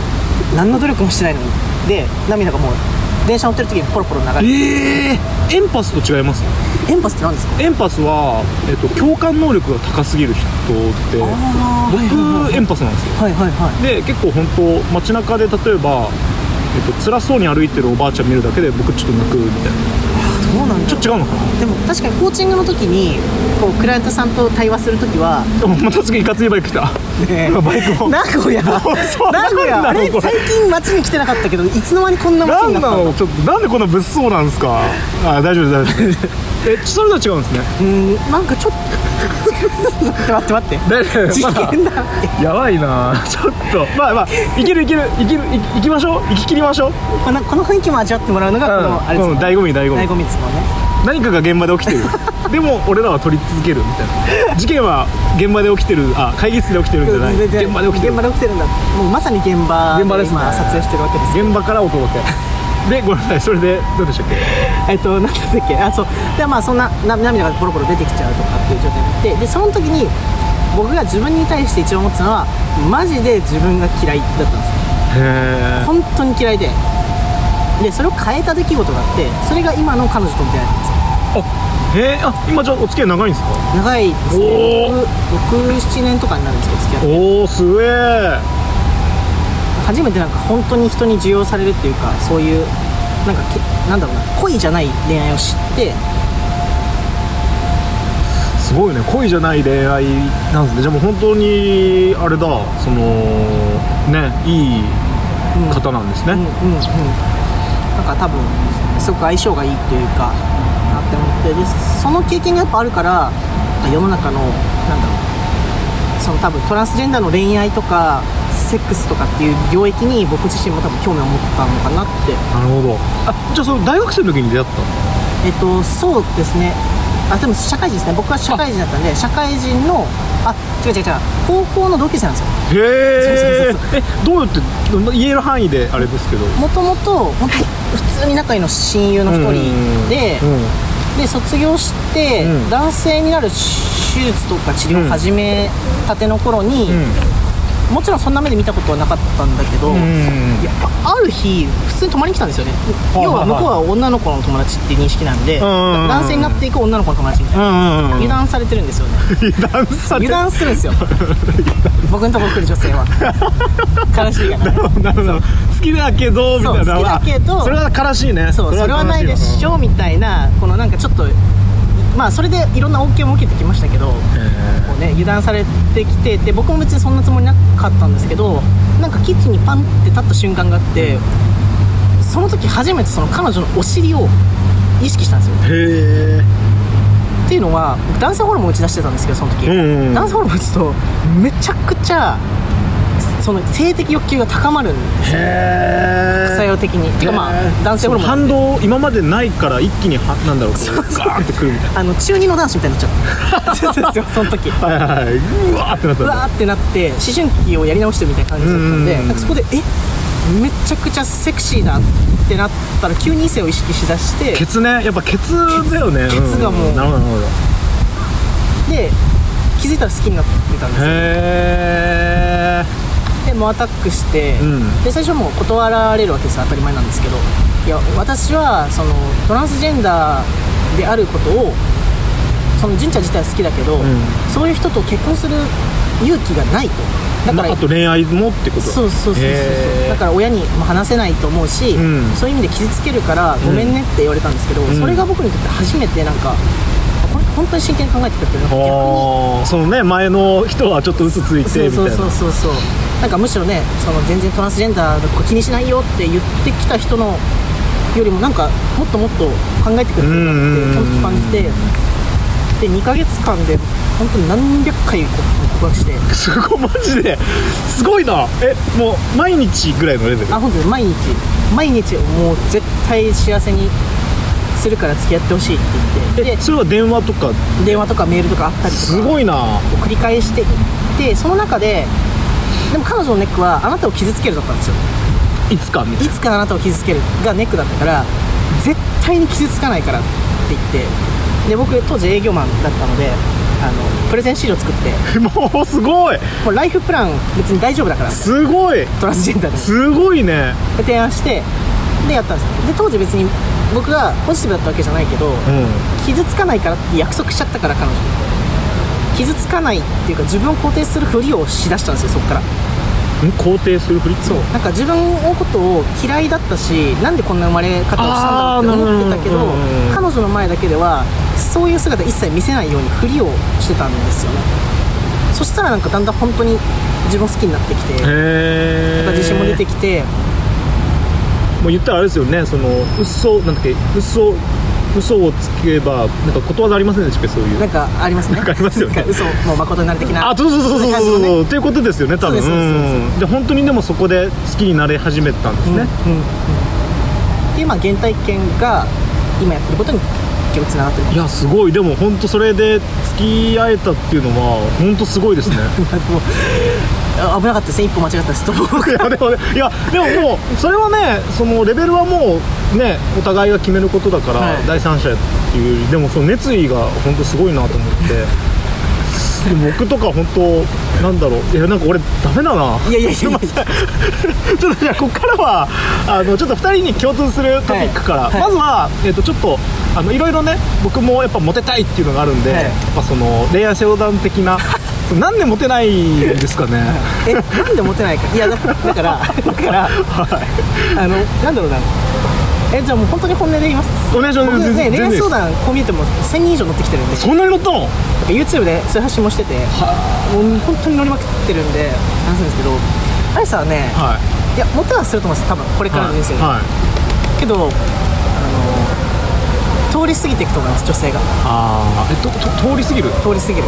何の努力もしてないのに。で涙がもう電車乗ってる時にポロポロ流れて。ええエンパスと違います？エンパスって何ですか？エンパスは、えっと、共感能力が高すぎる人であーはいはいはい。僕エンパスなんですよ。はいはいはい。で結構本当街中で例えば、えっと辛そうに歩いてるおばあちゃん見るだけで僕ちょっと泣くみたいどうなんちょっと違うのかな？でも確かにコーチングの時にこうクライアントさんと対話する時はでもまた次いかついバイク来たねバイクも。名古屋。名 そう古屋。あれ最近街に来てなかったけどいつの間にこんな街なんなになったんちょっとなんでこんな物騒なんですか？あ大丈夫大丈夫 えそれとは違うんですね。うんなんかちょっと。待って待って待って。で事件だって。やばいな。ちょっと。まあまあいけるいけるいけるい行きましょう？行き切りましょう？このこの雰囲気も味わってもらうのがこの、あれですもんうん醍醐味醍醐味。醍醐味ですもんね。何かが現場で起きてるでも俺らは撮り続けるみたいな。事件は現場で起きてるあ会議室で起きてるんじゃない。現場で起きてる。現場で起きてるんだ。もうまさに現場で現場ですね。今撮影してるわけですよ現場からお届けでごめんなさい。それでどうでしたっけ？えっとなんだっけ？あそう。でまあそんなな涙がポロポロ出てきちゃうとかっていう状態になって。でその時に僕が自分に対して一番思ってたのはマジで自分が嫌いだったんですよ。へ本当に嫌いで。でそれを変えた出来事があってそれが今の彼女との出会いなんですよえへえあ今じゃあお付き合い長いんですか？長いですおねー67年とかになるんですけど付き合って。おおすげえ初めてなんか本当に人に受容されるっていうかそういうなんかけなんだろうな恋じゃない恋愛を知って。すごいね恋じゃない恋愛なんですね。じゃあもう本当にあれだそのねいいうん方なんですね、うんうんうん。なんか多分すごく相性がいいっていうかなってでその経験がやっぱあるから世の中のなんだろうその多分トランスジェンダーの恋愛とかセックスとかっていう領域に僕自身も多分興味を持ったのかなって。なるほど。あじゃあその大学生の時に出会ったの？えっとそうですね。あでも社会人ですね。僕は社会人だったんで社会人のあ違う違う違う高校の同級生なんですよ。へえどうやって言える範囲であれですけど。もともと本当に普通に仲いいの親友の一人で、うんで卒業して、うん。男性になる手術とか治療を始めたての頃に、もちろんそんな目で見たことはなかったんだけど、うん。いやあある日普通に泊まりに来たんですよね、はい要は向こうは女の子の友達って認識なんで、んうんうん。男性になっていく女の子の友達みたいな、うんうんうん油断されてるんですよね。油断するんですよ。僕のとこ来る女性は。悲しいがねなるほど好きだけどみたいな。好きだけどあそれは悲しいね。そうそれはないでしょみたいなこのなんかちょっとまあそれでいろんな OK も受けてきましたけどこうね油断されてきてで僕も別にそんなつもりなかったんですけどなんかキッチンにパンって立った瞬間があってその時初めてその彼女のお尻を意識したんですよ。へえっていうのは僕男性ホルモン打ち出してたんですけどその時、うんうんうん。男性ホルモン打つとめちゃくちゃその性的欲求が高まるんですよへ副作用的に。てかまあ男性ホルモン反動今までないから一気にはなんだろうこうガーンってくるみたいあの中二の男子みたいになっちゃった。その時。なはいはいはい。うわーってなった。うんわーってなって思春期をやり直してるみたいな感じだったんでうん。そこでえ？めちゃくちゃセクシーだってなったら急に異性を意識しだしてケツね。やっぱケツだよね。ケツがもう。んなるほどなるほど。で気づいたら好きになってたんですよ。へでもうアタックして、うん。で最初もう断られるわけですよ当たり前なんですけど。いや私はそのトランスジェンダーであることをその純ちゃん自体は好きだけど、ん。そういう人と結婚する勇気がないと。だから、まあ、あと恋愛もってこと。そうそうそうそう。だから親にも話せないと思うし、うん。そういう意味で傷つけるからごめんねって言われたんですけど、ん。それが僕にとって初めてなんか本当に真剣に考えてくれてる。な逆そのね前の人はちょっと嘘ついてみたいな。そうそうそうそう。そうなんかむしろねその全然トランスジェンダーの気にしないよって言ってきた人のよりもなんかもっともっと考えてくれてるなって感じてで2ヶ月間で本当に何百回告白して。すごいマジですごいな。えもう毎日ぐらいのレベル？あ本当に毎日。毎日もう絶対幸せにするから付き合ってほしいって言って。でえそれは電話とか？電話とかメールとかあったりとか。すごいな。を繰り返していってその中ででも彼女のネックはあなたを傷つけるだったんですよ。いつか？みたいいつかあなたを傷つけるがネックだったから絶対に傷つかないからって言って。で僕当時営業マンだったのであのプレゼン資料作って。もうすごい。もうライフプラン別に大丈夫だから。すごい。トランスジェンダーで。すごいね。で提案してでやったんですよ。で当時別に僕がポジティブだったわけじゃないけど、うん。傷つかないからって約束しちゃったから彼女に。傷つかないっていうか自分を肯定するふりをしだしたんですよそっから。ん？肯定するふり？そう。なんか自分のことを嫌いだったしなんでこんな生まれ方をしたんだろうって思ってたけど彼女の前だけではそういう姿一切見せないようにふりをしてたんですよね。そしたらなんかだんだん本当に自分を好きになってきてへえ自信も出てきてもう言ったらあれですよねその嘘なんだっけ嘘嘘をつけばなんかことわざありませんでしたっけそういう。なんかありますね。なんかありますよね。嘘もう誠になる的なあそうそうそうそうそう。そうっていうことですよね多分。で本当にでもそこで好きになれ始めたんですね、うんうんうん。っていうまあ原体験が今やってることに結構つながってる。いやすごい。でも本当それで付き合えたっていうのは本当すごいですね。でもあ危なかったです。ね一歩間違った ですといやでもねいやでももうそれはねそのレベルはもうねお互いが決めることだから、はい。第三者っていうでもその熱意が本当すごいなと思って。僕とか本当なんだろう。いやなんか俺ダメだな。いやいやいやすいません。ちょっとじゃあここからはあのちょっと2人に共通するトピックから、はい。はい。まずは、えっとちょっとあのいろいろね僕もやっぱモテたいっていうのがあるんで、はい。やっぱその恋愛相談的な なんでモテないんですかね。えなんでモテないか。いやだだからだから、あのなんだろうな。えじゃあもう本当に本音で言います。お願いします。僕ね恋愛相談こう見えても1000人以上乗ってきてるんで。そんなに乗ったの？YouTube でそういう発信もしててもう本当に乗りまくってるんで話すんですけどあれさはね、はい。いやモテはすると思うんです多分。これからの人生で、はい。けどあの通り過ぎていくと思います女性が。ああえとと通り過ぎる？通り過ぎる。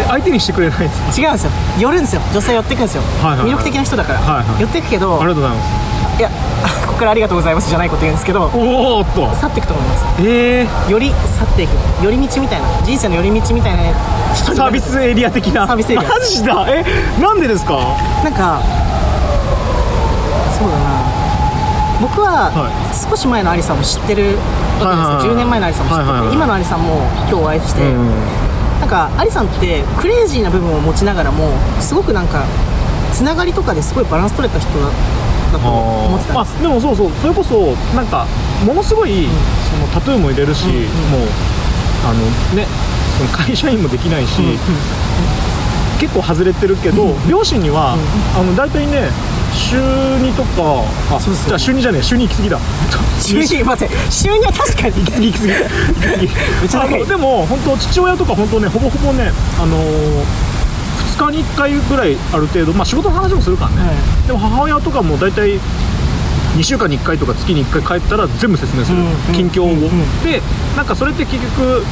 え相手にしてくれないです違うんですよ。寄るんですよ。女性寄ってくんですよ、はいはいはい。魅力的な人だから、はいはい。寄ってくけどありがとうございます。いや ここからありがとうございますじゃないこと言うんですけどおおっと。去っていくと思います。ええより去っていく。寄り道みたいな。人生の寄り道みたいな人にサービスエリア的な。サービスエリア。マジだ。えなんでですか？なんかそうだな僕はは少し前のアリさんも知ってるわけですよ、はいはいはい10年前のアリさんも知ってて、今のアリさんも今日お会いして、なんかアリさんってクレイジーな部分を持ちながらもすごくなんかつながりとかですごいバランス取れた人だだと思ってたんですあでもそうそうそれこそなんかものすごい、そのタトゥーも入れるし、もうあのねその会社員もできないし、結構外れてるけど、両親には、あの大体ね週2とかあそうじゃあ週2じゃねえ週2行き過ぎだ。収入 待って収入は確かに行き過ぎ行き過ぎ。行き過ぎ。でも本当父親とか本当ねほぼほぼねあのー、2日に1回ぐらいある程度まあ仕事の話もするからね、はでも母親とかも大体2週間に1回とか月に1回帰ったら全部説明する、うんうん近況を、うんうん。でなんかそれって結局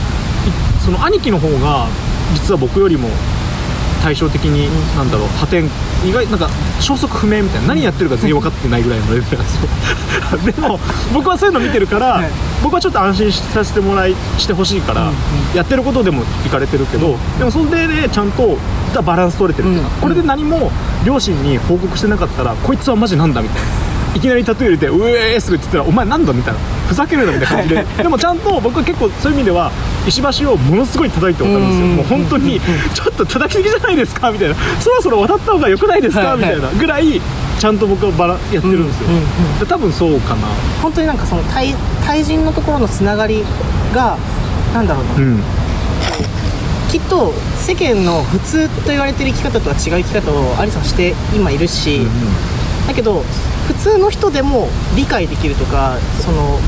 いその兄貴の方が実は僕よりも対照的に、なんだろう破天意外なんか消息不明みたいな何やってるか全然分かってないぐらいのレベルなんですよでも僕はそういうの見てるから、はい。僕はちょっと安心させてもらいしてほしいから、うんうん。やってることでもいかれてるけど、でもそれでねちゃんとバランス取れてるっていうか、うん。これで何も両親に報告してなかったらこいつはマジなんだみたいないきなりタトゥー入れて「うえーす」って言ったら「お前なんだ?」みたいな。ふざけるなみたいな感じで。でもちゃんと僕は結構そういう意味では石橋をものすごい叩いて渡るんですよ。うん。もう本当にちょっと叩きすぎじゃないですかみたいな。そろそろ渡った方が良くないですかはいみたいなぐらいちゃんと僕はバラやってるんですよ。うんうんうんで多分そうかな。本当になんかその対対人のところのつながりがなんだろうな、うん。きっと世間の普通と言われてる生き方とは違う生き方をアリさして今いるし、だけど普通の人でも理解できるとかその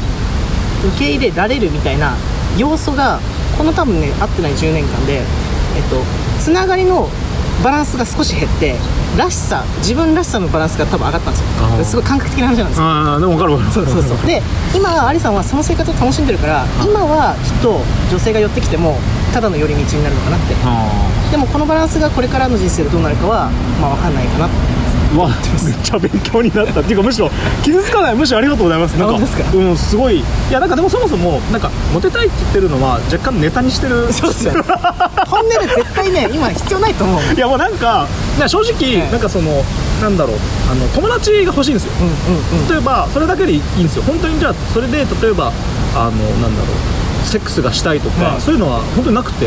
受け入れられるみたいな要素がこの多分ね合ってない10年間で、えっと、つながりのバランスが少し減ってらしさ自分らしさのバランスが多分上がったんですよ。すごい感覚的な話なんですよ。ああでも分かる分かるそうそうそう。で今アリさんはその生活を楽しんでるから今はきっと女性が寄ってきてもただの寄り道になるのかなって。あでもこのバランスがこれからの人生でどうなるかはまあ分かんないかなってーうわめっちゃ勉強になった。っていうかむしろ傷つかない。むしろありがとうございます。なんかうんすごい。いやなんかでもそもそもなんかモテたいって言ってるのは若干ネタにしてる。そうですよ。ね本音で絶対ね今必要ないと思う。いやもうなんかいや正直、はいなんかそのなんだろう。あの友達が欲しいんですよ。うんうんうん。例えばそれだけでいいんですよ。本当にじゃあそれで例えばあのなんだろう。セックスがしたいとか、はい。そういうのは本当になくて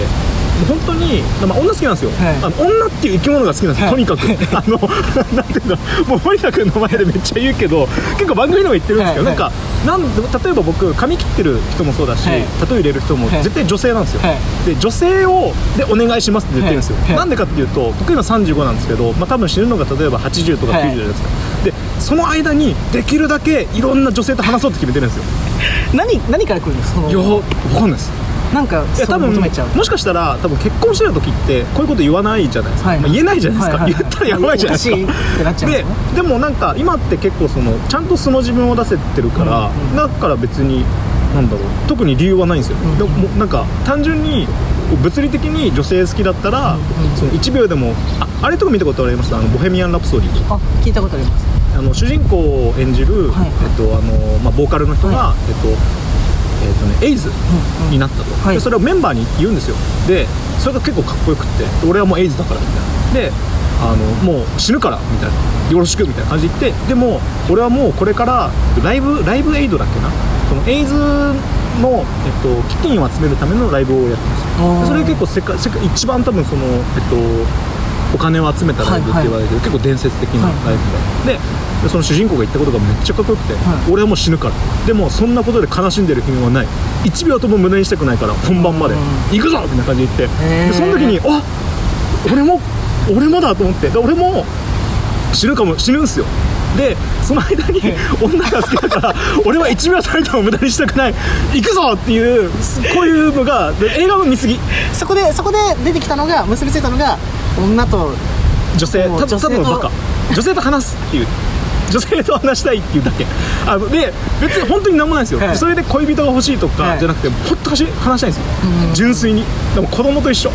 本当に、まあ、女好きなんですよ、はい。あの女っていう生き物が好きなんですよ、はい。とにかく。あの なんていうんだもう森田君の前でめっちゃ言うけど結構番組でも言ってるんですけど、はい。なんかなん例えば僕髪切ってる人もそうだし、はい。タトゥー入れる人もはい。絶対女性なんですよ、はい。で女性をでお願いしますって言ってるんですよ、はい。なんでかっていうと僕今35なんですけど、まあ、多分死ぬのが例えば80とか90じゃない。ですか、でその間にできるだけいろんな女性と話そうって決めてるんですよ。何何から来るんですか？いやわかんないですなんか多分もしかしたら多分結婚してる時ってこういうこと言わないじゃないですか、はいまあ、言えないじゃないですか、はいはいはい。言ったらやばいじゃないですか。おかしいってなっちゃうんですでもなんか今って結構そのちゃんと素の自分を出せてるから、うん。うんだから別になんだろう。特に理由はないんですよ、ん。でもなんか単純に物理的に女性好きだったら、うんうん。その1秒でもああれとか見たことありましたあのボヘミアン・ラプソディあ聞いたことあります。あの主人公を演じる、はいえっとあのまあ、ボーカルの人が、はえっとえっとね、エイズうんうん。になったと、はい。でそれをメンバーに言うんですよ。でそれが結構かっこよくって俺はもうエイズだからみたいな。であのもう死ぬからみたいな。よろしくみたいな感じで言ってでも俺はもうこれからライブライブエイドだっけな？このエイズの、えっと、基金を集めるためのライブをやってるんですそれ結構世界世界一番多分その、えっと、お金を集めたライブって言われてる、結構伝説的なライブで、ででその主人公が言ったことがめっちゃかっこよくて、はい。俺はもう死ぬから。でもそんなことで悲しんでる暇はない。1秒とも無駄にしたくないから本番まで。うん。行くぞ！みたいな感じで言って。でその時にあ俺も俺もだと思って。で俺も死ぬかも死ぬんすよでその間に女が好きだから俺は1秒たりとも無駄にしたくない。行くぞ！っていうこういうのがで映画の見過ぎ。そこでそこで出てきたのが結びついたのが女と女性た女性とただのバカ。女性と話すっていう。女性と話したいっていうだけ。あので別に本当に何もないんですよ、はいそれで恋人が欲しいとはいかじゃなくて、本当話話したいんですよ、純粋に。でも子供と一緒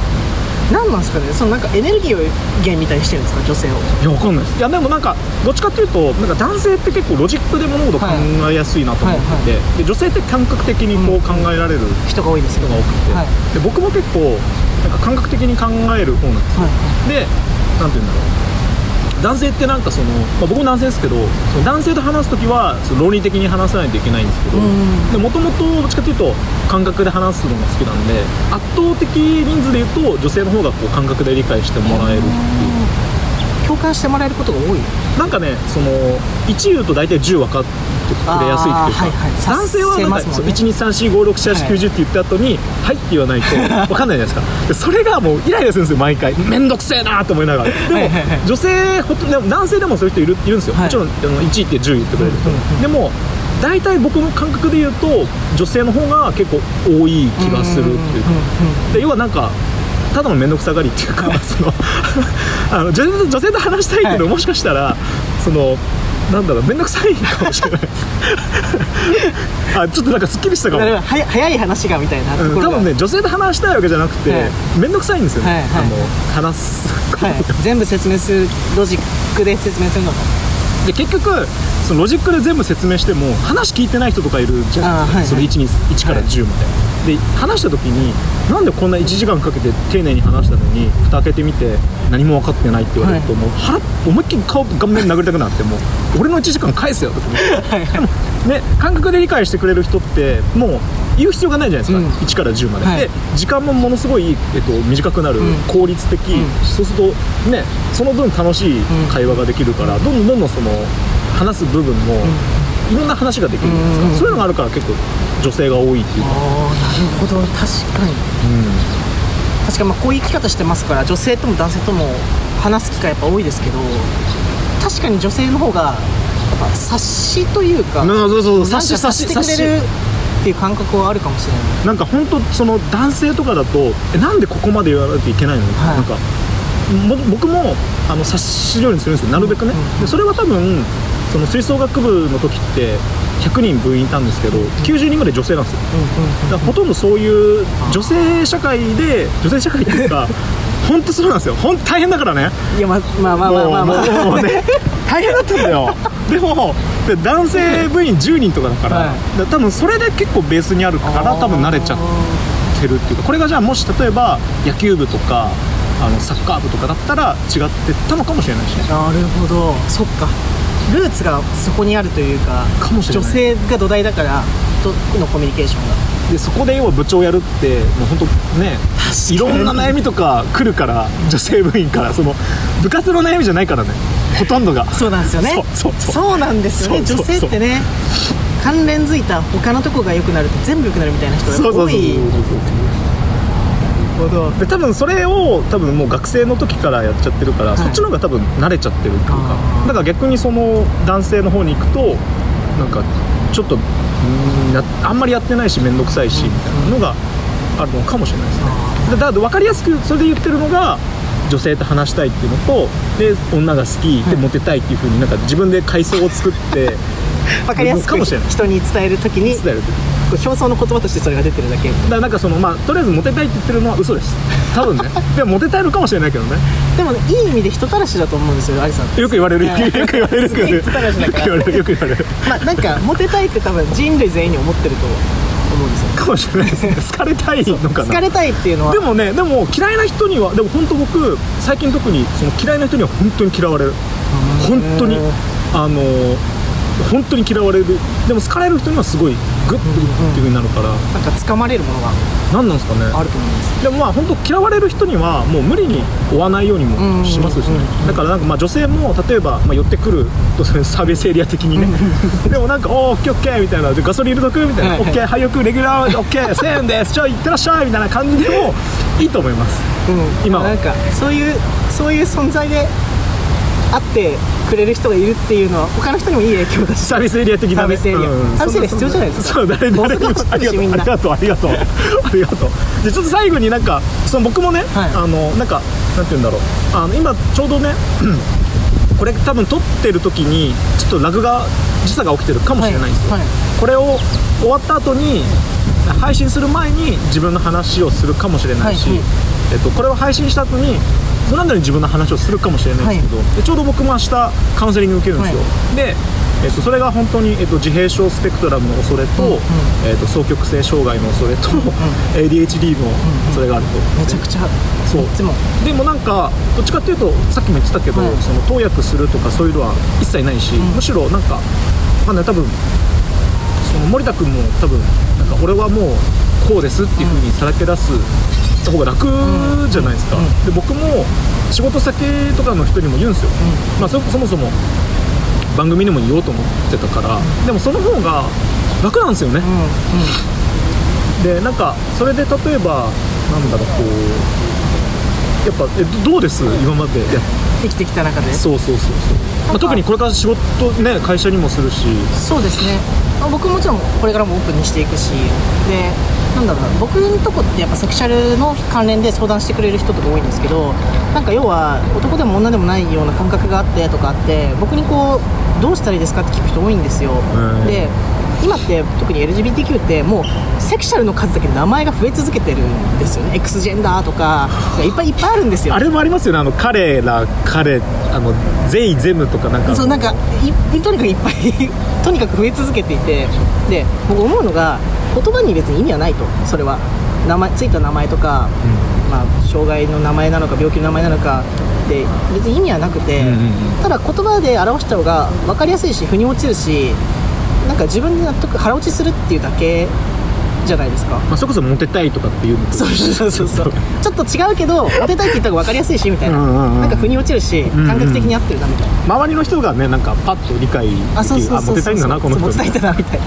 何なんですかね？そのなんかエネルギーを源みたいにしてるんですか？女性を。いやわかんないです。いやでもなんかどっちかっていうとなんか男性って結構ロジックで物事考えやすいなと思ってて、で女性って感覚的にこう考えられる人が多いですよ人が多くて、はい。で僕も結構なんか感覚的に考える方なんですよ。はい。でなんて言うんだろう男性ってなんかその、まあ、僕も男性ですけどその男性と話す時はその論理的に話さないといけないんですけどもともとどっちかというと感覚で話すのが好きなんで圧倒的人数で言うと女性の方がこう感覚で理解してもらえるっていう。共感してもらえることが多い。なんかねその1言うと大体10分かってくれやすいっていうか、はいはい。男性はなんか、察せますもんね。12345678910って言った後に「はい」って言わないと分かんないじゃないですか。でそれがもうイライラするんですよ毎回。めんどくせえなと思いながら。でも、はいはいはい。女性ほとんどでも男性でもそういう人いるいるんですよ、はい。もちろんあの1言って10言ってくれる人、うんうんうん。でも大体僕の感覚で言うと女性の方が結構多い気がするっていうか。うんうんで要はなんかただの面倒くさがりっていうか、そのあの女性と女性と話したいけど、はい。もしかしたらそのなんだろう面倒くさいかもしれない。あちょっとなんかすっきりしたかも、早い話がみたいな多分ね女性と話したいわけじゃなくて、はい面倒くさいんですよね、はい。はいあの話すはい、全部説明するロジックで説明するのがで結局そのロジックで全部説明しても話聞いてない人とかいるじゃないはいはい。その 1, に1から10まで、で話した時になんでこんな1時間かけて丁寧に話したのに蓋開けてみて何も分かってないって言われると、はいもう腹思いっきり顔顔面殴りたくなってもう俺の1時間返せよとか思ってはい。でもね感覚で理解してくれる人ってもう言う必要がないじゃないですか、うん。1から10まで、はい。で時間もものすごい、えっと、短くなる、うん。効率的、ん。そうするとねその分楽しい会話ができるから、どんどんどんどんその話す部分も、いろんな話ができるじゃないですか、うん。そういうのがあるから結構女性が多いっていうか、ほど確かに。確かにまあこういう生き方してますから女性とも男性とも話す機会やっぱ多いですけど確かに女性の方がやっぱ察しというかうんそうそう。察し察してくれるっていう感覚はあるかもしれない。なんか本当その男性とかだとえなんでここまで言わないといけないの、はい。なんかも僕もあの察するようにするんですよ。なるべくね、うん。でそれは多分その吹奏楽部の時って100人部員いたんですけど90人ぐらい女性なんですよ。だからほとんどそういう女性社会で女性社会っていうか 本当そうなんですよ。本当大変だからね。いやままあまあまあまあまあ。もうもうね 大変だったんだよ。でもで男性部員10人とかだから,、はい。ら多分それで結構ベースにあるから多分慣れちゃってるっていうかこれがじゃあもし例えば野球部とかあのサッカー部とかだったら違ってたのかもしれないしね。なるほど。そっかルーツがそこにあるというか女性が土台だからとのコミュニケーションが。でそこで要は部長やるってもう本当ねいろんな悩みとか来るから女性部員からその部活の悩みじゃないからね。ほとんどが。そうなんですよね。そうそうそう。そうなんですよね。女性ってね関連づいた他のとこが良くなると全部良くなるみたいな人が多いほど。で多分それを多分もう学生の時からやっちゃってるから、はい。そっちの方が多分慣れちゃってるっていうかだから逆にその男性の方に行くとなんかちょっとあんまりやってないし面倒くさいしみたいなのがあるのかもしれないですね。でだから分かりやすくそれで言ってるのが女性と話したいっていうのとで女が好きでモテたいっていうふうになんか自分で階層を作って 分かりやすく人に伝えるときに伝える表層の言葉としてそれが出てるだけ。だからなんかそのまあとりあえずモテたいって言ってるのは嘘です。多分ね。でもモテたいのかもしれないけどね。でもねいい意味で人たらしだと思うんですよアリさん。よく言われる。よはいく言われる。よく言われる人たらしだよく言われる。よく言われる。まあなんかモテたいって多分人類全員に思ってると思うんですよ。かもしれないです。ね好かれたいのかな。好かれたいっていうのは。でもねでも嫌いな人にはでも本当僕最近特にその嫌いな人には本当に嫌われる。本当に。あの本当に嫌われる。でも好かれる人にはすごいグッとっていう風になるから。なんか掴まれるものが何なんですかね。あると思います。でもまあ本当嫌われる人にはもう無理に追わないようにもしますしね。うん。だからなんかまあ女性も例えばまあ寄ってくるとサービスエリア的にね。でもなんか「おーオッケーオッケー」みたいな。で「ガソリン入れとく?」みたいな「はいオッケーはいよくレギュラーオッケー1000円です。じゃあ行ってらっしゃい」みたいな感じでもいいと思います。うん。今は。なんかそういうそういう存在で会ってくれる人がいるっていうのは他の人にもいい影響だし。サービスエリア的な、ね、サービスエリア。うん。サービスエリア必要じゃないですか。そう誰誰にもありがとうありがとうありがとうありがとう。でちょっと最後になんかその僕もね、はい。あのなんかなんて言うんだろう。あの今ちょうどね これ多分撮ってる時にちょっとラグが時差が起きてるかもしれないんですよ、はい。はい。これを終わった後に配信する前に自分の話をするかもしれないし、はい。はい。えっと、これを配信した後にその後に自分の話をするかもしれないんですけど、でちょうど僕も明日カウンセリング受けるんですよ、で、えっと、それが本当に、えっと、自閉症スペクトラムの恐れと,、うんうん。えっと双極性障害の恐れと、ADHD のそれがあると、めちゃくちゃそう。でもなんかどっちかっていうとさっきも言ってたけど、はい。その投薬するとかそういうのは一切ないし、むしろなんかまあね多分その森田君も多分なんか俺はもうこうですっていうふうにさらけ出すた方が楽じゃないですか、で僕も仕事先とかの人にも言うんですよ、まあそそもそも番組にも言おうと思ってたから、でもその方が楽なんですよね、でなんかそれで例えばなんだろうこうやっぱえどどうです？今まで。やっ生きてきた中で？そうそうそうそう、まあ、特にこれから仕事ね会社にもするし。そうですね。まあ僕もちろんこれからもオープンにしていくし。でなんだろうな。僕のとこってやっぱセクシャルの関連で相談してくれる人とか多いんですけどなんか要は男でも女でもないような感覚があってとかあって僕にこうどうしたらいいですかって聞く人多いんですよ。ん。で今って特に LGBTQ ってもうセクシャルの数だけ名前が増え続けてるんですよね。X ジェンダーとかいっぱいいっぱいあるんですよ。あれもありますよね。あの彼ら彼あのゼイゼムとかなんかそうなんかいとにかくいっぱい とにかく増え続けていて。で僕思うのが言葉に別に意味はないと。それは。名前ついた名前とか、まあ、障害の名前なのか病気の名前なのかで別に意味はなくて、うんうんうん。ただ言葉で表した方が分かりやすいし腑に落ちるしなんか自分で納得腹落ちするっていうだけじゃないですか。まあ、それこそモテたいとかっていうの。とそうそうそうそう。ちょっと違うけどモテたいって言った方が分かりやすいしみたいな、うんうんうん。なんか腑に落ちるしんうん感覚的に合ってるなみたいな、周りの人がねなんかパッと理解できる。あそうそうそうそう。モテたいんだな。この人モテたいんだなみたいな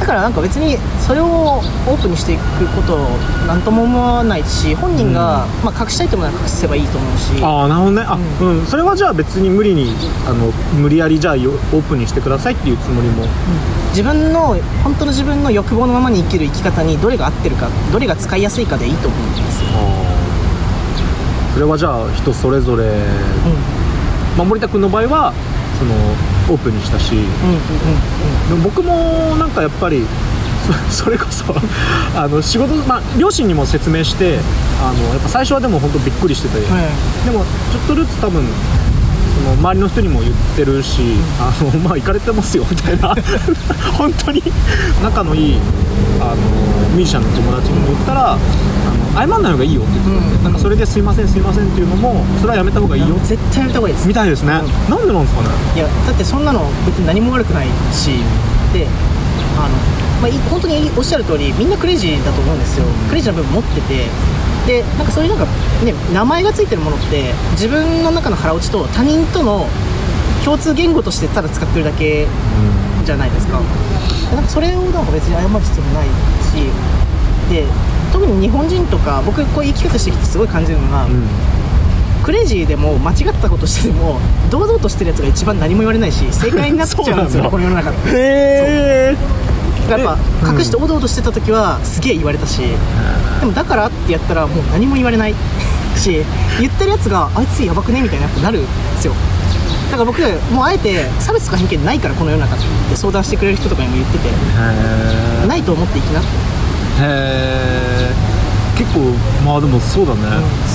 だからなんか別にそれをオープンにしていくことを何とも思わないし本人が、まあ、隠したいと思うなら隠せばいいと思うし。ああなるほどね。あ、うん。それはじゃあ別に無理にあの無理やりじゃあよオープンにしてくださいっていうつもりも。自分の本当の自分の欲望のままに生きる生き方にどれが合ってるかどれが使いやすいかでいいと思うんですよ、それはじゃあ人それぞれ、まあ、森田君の場合はそのオープンにしたしうん、うんうんでも僕もなんかやっぱりそ それこそあの仕事、まあ、両親にも説明してあのやっぱ最初はでも本当びっくりしてて、うん。はいでもちょっとずつ多分その周りの人にも言ってるし、あの まあ行かれてますよみたいな。本当に仲のいいあのミュージシャンの友達にも言ったらあの謝んない方がいいよって言ってたんで、うん。なんかそれですいませんすいませんっていうのもそれはやめた方がいいよ絶対やめた方がいいです。みたいですね、なんでなんですかね？いやだってそんなの別に何も悪くないしであの、まあ、い本当におっしゃる通りみんなクレイジーだと思うんですよ。クレイジーな部分持ってて。でなんかそういうなんかね名前がついてるものって自分の中の腹落ちと他人との共通言語としてただ使ってるだけじゃないですか。なんかそれをなんか別に謝る必要もないしで特に日本人とか僕こういう生き方してきてすごい感じるのが、うん。クレイジーでも間違ったことしてでも堂々としてるやつが一番何も言われないし正解になっちゃうんですよ この世の中って。へえやっぱ隠しておどおどしてた時はすげえ言われたしでもだからってやったらもう何も言われないし 言ってるやつがあいつやばくねみたいになってなるんですよ。だから僕もうあえて差別とか偏見ないからこの世の中って相談してくれる人とかにも言っててへないと思っていきなってえ結構まあでもそうだね、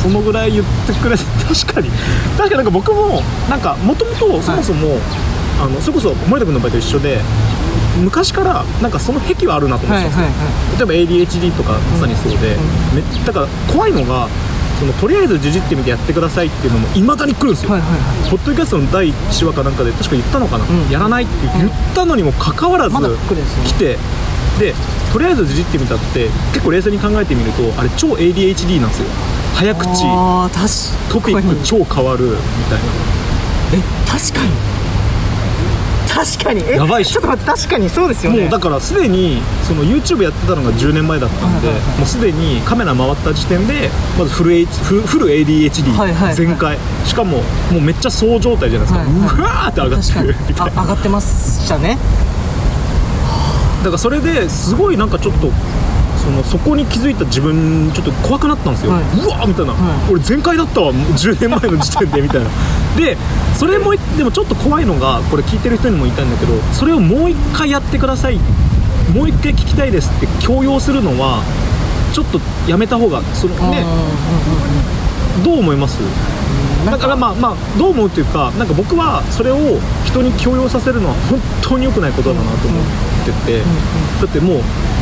そのぐらい言ってくれて確かに。確かになんか僕もなんかもともとそもそも、あのそれこそ森田君の場合と一緒で昔からなんかその癖はあるなと思ってたんですよ、例えば ADHD とかまさにそうで、めだから怖いのがそのとりあえずじじってみてやってくださいっていうのもいまだに来るんですよ、はいはいはい。ポッドキャストの第1話かなんかで確か言ったのかな、ん。やらないって言ったのにもかかわらず、来るんでとりあえずじじってみたって結構冷静に考えてみるとあれ超 ADHD なんですよ。早口。トピック超変わるみたいな。え確かに。確かに。えやばいっしょ。ちょっと待って確かにそうですよね。もうだからすでにその YouTube やってたのが10年前だったんで、もうすでにカメラ回った時点でまずフル,、H、フルフル ADHD 全開、しかももうめっちゃそう状態じゃないですか、うわーって上がってる。みたいなあ上がってましたねだからそれですごいなんかちょっとそのそこに気づいた自分ちょっと怖くなったんですよ、はい。うわーみたいな、はい。俺全開だったわ。もう10年前の時点でみたいな。でそれもでもちょっと怖いのがこれ聞いてる人にも言いたいんだけどそれをもう一回やってください。もう一回聞きたいですって強要するのはちょっとやめた方がそのね。どう思います？だからまあまあどう思うっていうかなんか僕はそれを人に強要させるのは本当に良くないことだなと思ってて、だってもう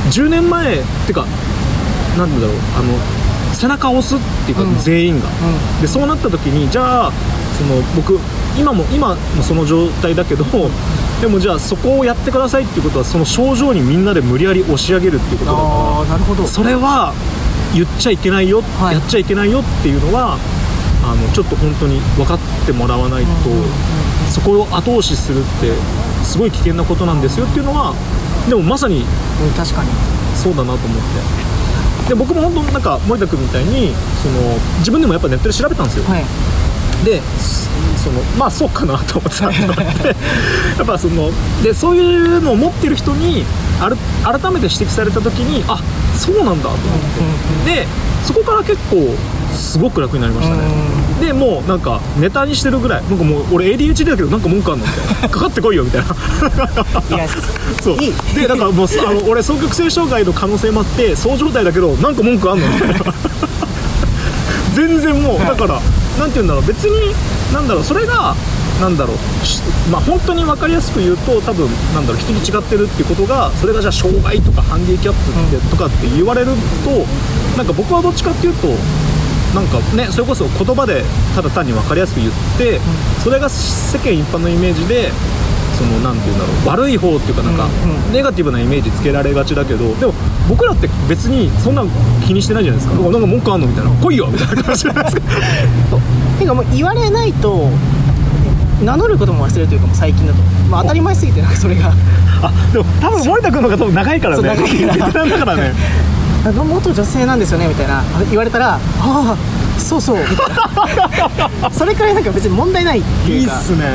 10年前っていうかなんだろうあの背中を押すっていうか、うん全員が、でそうなった時にじゃあその僕今も今もその状態だけどでもじゃあそこをやってくださいっていうことはその症状にみんなで無理やり押し上げるっていうことだからああなるほど。それは言っちゃいけないよ、はい。やっちゃいけないよっていうのはあのちょっと本当に分かってもらわないと、そこを後押しするってすごい危険なことなんですよっていうのはでもまさにうん確かに。そうだなと思って。で僕も本当なんか森田君みたいにその自分でもやっぱネットで調べたんですよ、はい。でそのまあそうかなと思ってたのがあって。やっぱそのでそういうのを持ってる人にある改めて指摘された時にあそうなんだと思って、でそこから結構すごく楽になりましたね、でもうなんかネタにしてるぐらい なんかもう俺 ADHD だけどなんか文句あんのみたいな。かかってこいよみたいなそう。でだからもうあの俺双極性障害の可能性もあってそう状態だけどなんか文句あんのみたいな。全然もうだからなんて言うんだろう。別になんだろう。それがなんだろう。しまあ本当に分かりやすく言うと多分なんだろう。人と違ってるっていうことがそれがじゃあ障害とかハンディキャップって、とかって言われるとなんか僕はどっちかっていうとなんかねそれこそ言葉でただ単に分かりやすく言って、それが世間一般のイメージでそのなんて言うんだろう悪い方っていうかなんか、うんネガティブなイメージつけられがちだけどでも僕らって別にそんな気にしてないじゃないですか、なんか文句あんのみたいな。来いよみたいな 感じじゃないですか。ていうかもう言われないと名乗ることも忘れるというかもう最近だと、まあ、当たり前すぎてなんかそれが。あでも多分森田君の方が多分長いからね。長いから。ベテランだからね あの元女性なんですよねみたいなあ言われたらああそうそう。みたいなそれくらいなんか別に問題ないっていうか。いいっすね。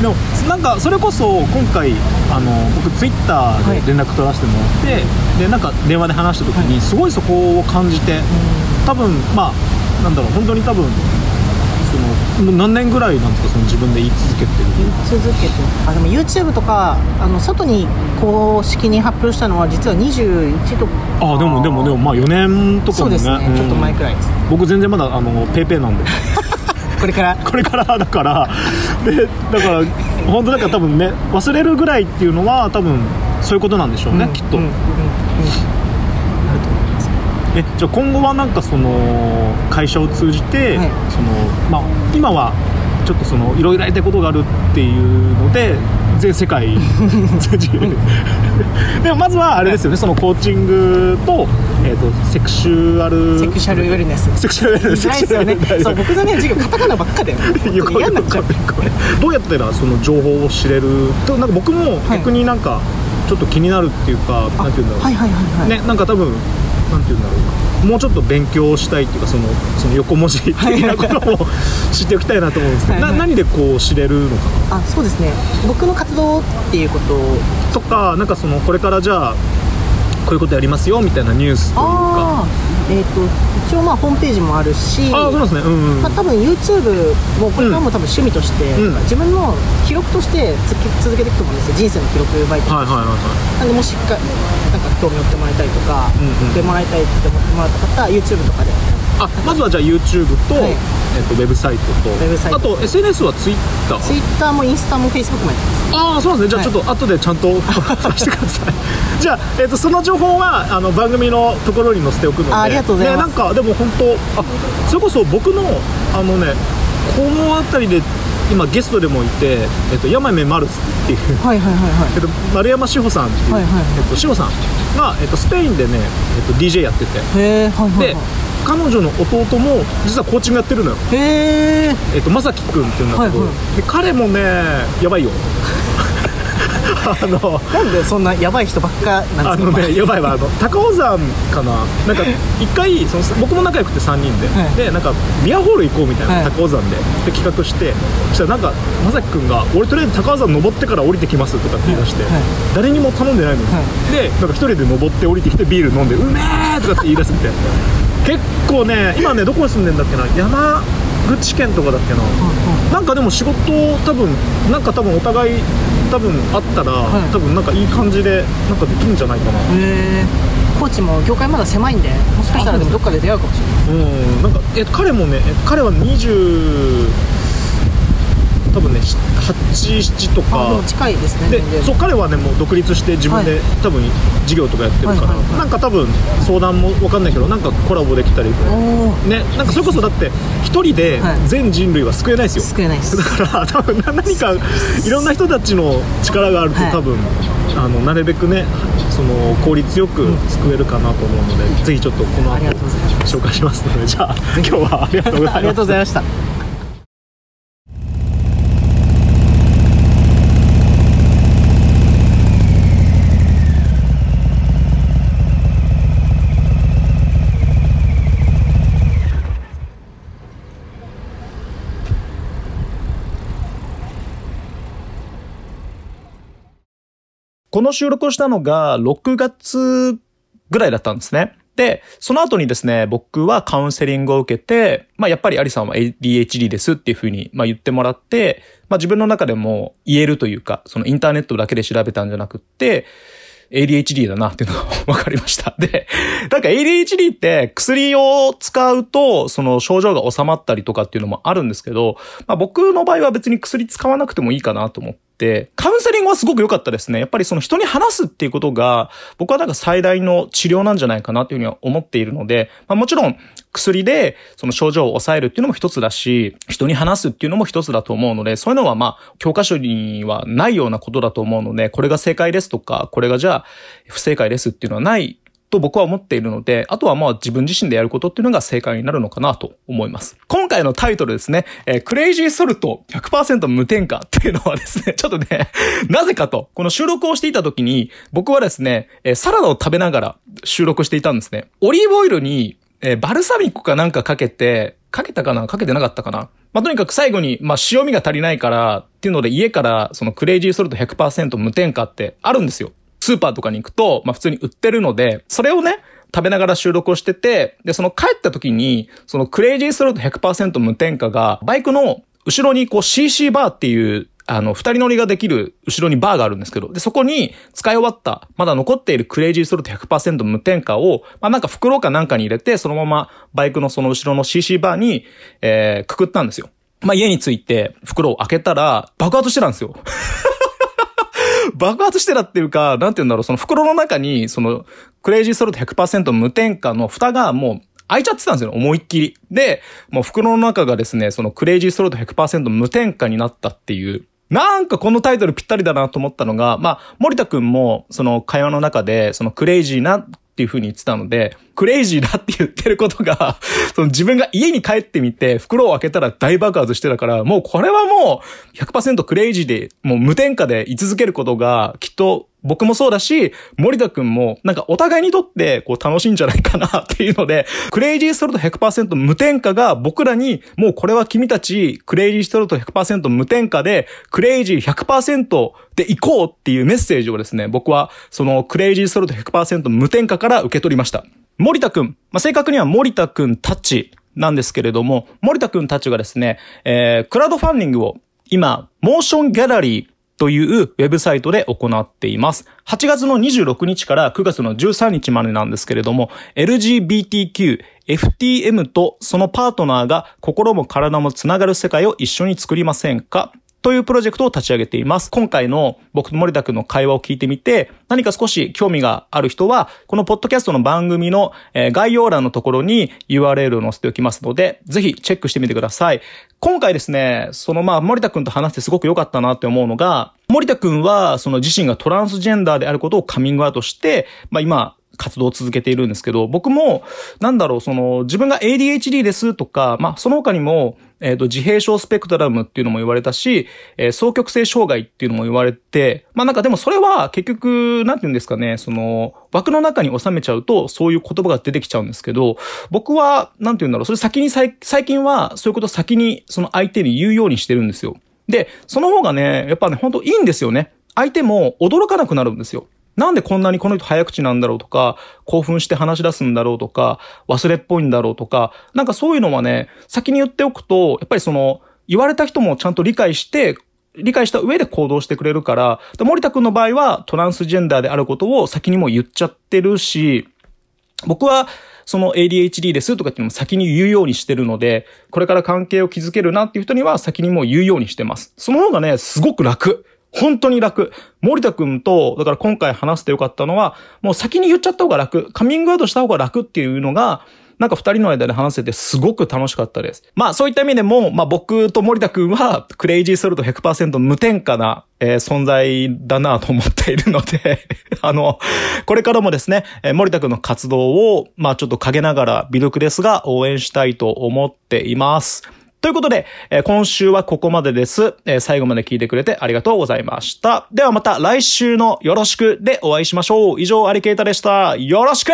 でもなんかそれこそ今回あの僕ツイッターで連絡取らせてもらって、でなんか電話で話した時にすごいそこを感じて、多分まあなんだろう本当に多分何年ぐらいなんですかその自分で言い続けてる言い続けてあでも YouTube とかあの外に公式に発表したのは実は21とか。あでもでもでもまあ4年とかもね。そうですね、ん。ちょっと前くらいです。僕全然まだあのペイペイなんで。これから？これからだから。でだから本当だから多分ね忘れるぐらいっていうのは多分そういうことなんでしょうね、きっと、うんうんうんえじゃあ今後はなんかその会社を通じて、はい。そのまあ今はちょっとそのいろいろやりたいことがあるっていうので全世界 でもまずはあれですよね、そのコーチングと,、えー、とセクシュアルセクシャルウェルネスセクシュアルないですよね。そう僕のね授業カタカナばっかで い。やこれ嫌になっちゃうどうやったらその情報を知れる？となんか僕も逆になんかちょっと気になるっていうか、なんていうんだろう、はいはいはいはい。ねなんか多分なんていうんだろうな。もうちょっと勉強したいっていうかそのその横文字的なことも知っておきたいなと思うんですけど、はいはいな何でこう知れるのかあそうですね。僕の活動っていうことをなとかなんかそのこれからじゃあこういうことやりますよみたいなニュースというかえっ、と一応まあホームページもあるし。ああそうですね。うんうんまあ、多分 YouTube もこれからも多分趣味として、うん。自分の記録として続けていくと思うんですよ。人生の記録媒体として、はいはいはいはなんでもしかなんか興味持ってもらいたいとか、うんうんでもらいたいって思ってもらった方は YouTube とかであまずはじゃあ YouTube と,、はいえっとウェブサイトとウェブサイトあと SNS は Twitter Twitter もインスタも Facebook もやってますああそうですねじゃあちょっと後でちゃんとさせてくださいじゃあ、えっとその情報はあの番組のところに載せておくのであありがとうございますね、なんかでも本当あそれこそ僕のあのねこの辺りで今ゲストでもいて、えっと山目マルスっていうはいはいはいはい。えっと、丸山志保さんっていう、はいはいえっと、志保さんが、えっと、スペインでね、えっと、DJ やってて。へえはいはいでは彼女の弟も実はコーチングやってるのよ。いへええっと、まさきくんっていうんだけど、はいはで彼もねやばいよあのなんでそんなやばい人ばっかなあんですかのねやばいわあの高尾山かな。なんか一回その僕も仲良くて3人で、はい。でなんかビアホール行こうみたいな、はい。高尾山で。で企画して。そしたらなんかまさきくんが「俺とりあえず高尾山登ってから降りてきます」とかって言い出して、はい。はい誰にも頼んでないのに、はでなんか一人で登って降りてきてビール飲んで「うめえ!」とかって言い出すみたいな。結構ね今ねどこに住んでんだっけな？山口県とかだっけな、なんかでも仕事多分なんか多分お互い多分あったら、い。多分なんかいい感じでなんかできるんじゃないかな。へえコーチも業界まだ狭いんでもしかしたらどっかで出会うかもしれない。うん。なんかえ彼もねえ彼は20多分ね87とか。近いですねでそう彼はねもう独立して自分で、はい。多分事業とかやってるから、はいはいはい。なんか多分相談も分かんないけどなんかコラボできたりねなんかそれこそだって一人ではい。全人類は救えないですよ、救えないです。だから 多分な何かいろんな人たちの力があるとはい。多分、あのなるべくねその効率よく救えるかなと思うので、ぜひちょっとこの後紹介しますのでじゃあ今日はありがとうございましたこの収録をしたのが6月ぐらいだったんですね。で、その後にですね、僕はカウンセリングを受けて、まあやっぱりアリさんは ADHD ですっていうふうに、まあ、言ってもらって、まあ自分の中でも言えるというか、そのインターネットだけで調べたんじゃなくって、ADHD だなっていうのが 分かりました。で、なんか ADHD って薬を使うと、その症状が収まったりとかっていうのもあるんですけど、まあ僕の場合は別に薬使わなくてもいいかなと思って、カウンセリングはすごく良かったですね。やっぱりその人に話すっていうことが、僕はなんか最大の治療なんじゃないかなというふうには思っているので、まあもちろん薬でその症状を抑えるっていうのも一つだし、人に話すっていうのも一つだと思うので、そういうのはまあ教科書にはないようなことだと思うので、これが正解ですとか、これがじゃあ不正解ですっていうのはないと僕は思っているので、あとはまあ自分自身でやることっていうのが正解になるのかなと思います。今回のタイトルですね、えークレイジーソルト100%無添加っていうのはですね、ちょっとね、なぜかと、この収録をしていた時に、僕はですね、えーサラダを食べながら収録していたんですね。オリーブオイルに、えーバルサミコかなんかかけて、かけたかな？かけてなかったかな？まあ、とにかく最後に、まあ、塩味が足りないからっていうので家からそのクレイジーソルト100%無添加ってあるんですよ。スーパーとかに行くと、まあ普通に売ってるので、それをね、食べながら収録をしてて、で、その帰った時に、そのクレイジーソルト100%無添加が、バイクの後ろにこう CC バーっていう、あの、二人乗りができる後ろにバーがあるんですけど、で、そこに使い終わった、まだ残っているクレイジーソルト100%無添加を、まあなんか袋かなんかに入れて、そのままバイクのその後ろの CC バーに、えー、くくったんですよ。まあ、家に着いて袋を開けたら爆発してたんですよ。爆発してたっていうか、なんて言うんだろう、その袋の中に、その、クレイジーソルト100%無添加の蓋がもう開いちゃってたんですよ、思いっきり。で、もう袋の中がですね、そのクレイジーソルト100%無添加になったっていう。なんかこのタイトルぴったりだなと思ったのが、まあ、森田くんも、その会話の中で、そのクレイジーなっていう風に言ってたので、クレイジーだって言ってることが、その自分が家に帰ってみて、袋を開けたら大爆発してたから、もうこれはもう100%クレイジーで、もう無添加で居続けることが、きっと僕もそうだし、森田くんも、なんかお互いにとって、こう楽しいんじゃないかなっていうので、クレイジーストロート100%無添加が僕らに、もうこれは君たち、クレイジーストロート100%無添加で、クレイジー100%で行こうっていうメッセージをですね、僕は、そのクレイジーストロート100%無添加から受け取りました。森田くん、まあ、正確には森田くんたちなんですけれども、森田くんたちがですね、えー、クラウドファンディングを今、モーションギャラリーというウェブサイトで行っています。8月の26日から9月の13日までなんですけれども、LGBTQ、FTM とそのパートナーが心も体もつながる世界を一緒に作りませんか？というプロジェクトを立ち上げています。今回の僕と森田くんの会話を聞いてみて、何か少し興味がある人は、このポッドキャストの番組の概要欄のところに URL を載せておきますので、ぜひチェックしてみてください。今回ですね、そのまあ森田くんと話してすごく良かったなって思うのが、森田くんはその自身がトランスジェンダーであることをカミングアウトして、まあ今、活動を続けているんですけど、僕も、なんだろう、その、自分が ADHD ですとか、まあ、その他にも、えっ、ー、と、自閉症スペクトラムっていうのも言われたし、えー、双極性障害っていうのも言われて、まあなんかでもそれは結局、なんて言うんですかね、その、枠の中に収めちゃうと、そういう言葉が出てきちゃうんですけど、僕は、なんて言うんだろう、それ先に最近は、そういうことを先に、その相手に言うようにしてるんですよ。で、その方がね、やっぱね、本当いいんですよね。相手も驚かなくなるんですよ。なんでこんなにこの人早口なんだろうとか、興奮して話し出すんだろうとか、忘れっぽいんだろうとか、なんかそういうのはね、先に言っておくと、やっぱりその、言われた人もちゃんと理解して、理解した上で行動してくれるから、森田くんの場合はトランスジェンダーであることを先にも言っちゃってるし、僕は、その ADHD ですとかっていうのも先に言うようにしてるので、これから関係を築けるなっていう人には先にも言うようにしてます。その方がね、すごく楽。本当に楽。森田くんと、だから今回話してよかったのは、もう先に言っちゃった方が楽。カミングアウトした方が楽っていうのが、なんか二人の間で話せてすごく楽しかったです。まあそういった意味でも、まあ僕と森田くんはクレイジーソルト100%無添加な、えー、存在だなと思っているので あの、これからもですね、えー、森田くんの活動を、まあちょっと陰ながら微力ですが応援したいと思っています。ということで、えー、今週はここまでです、えー、最後まで聞いてくれてありがとうございました。ではまた来週のよろしくでお会いしましょう。以上、アリケータでした。よろしく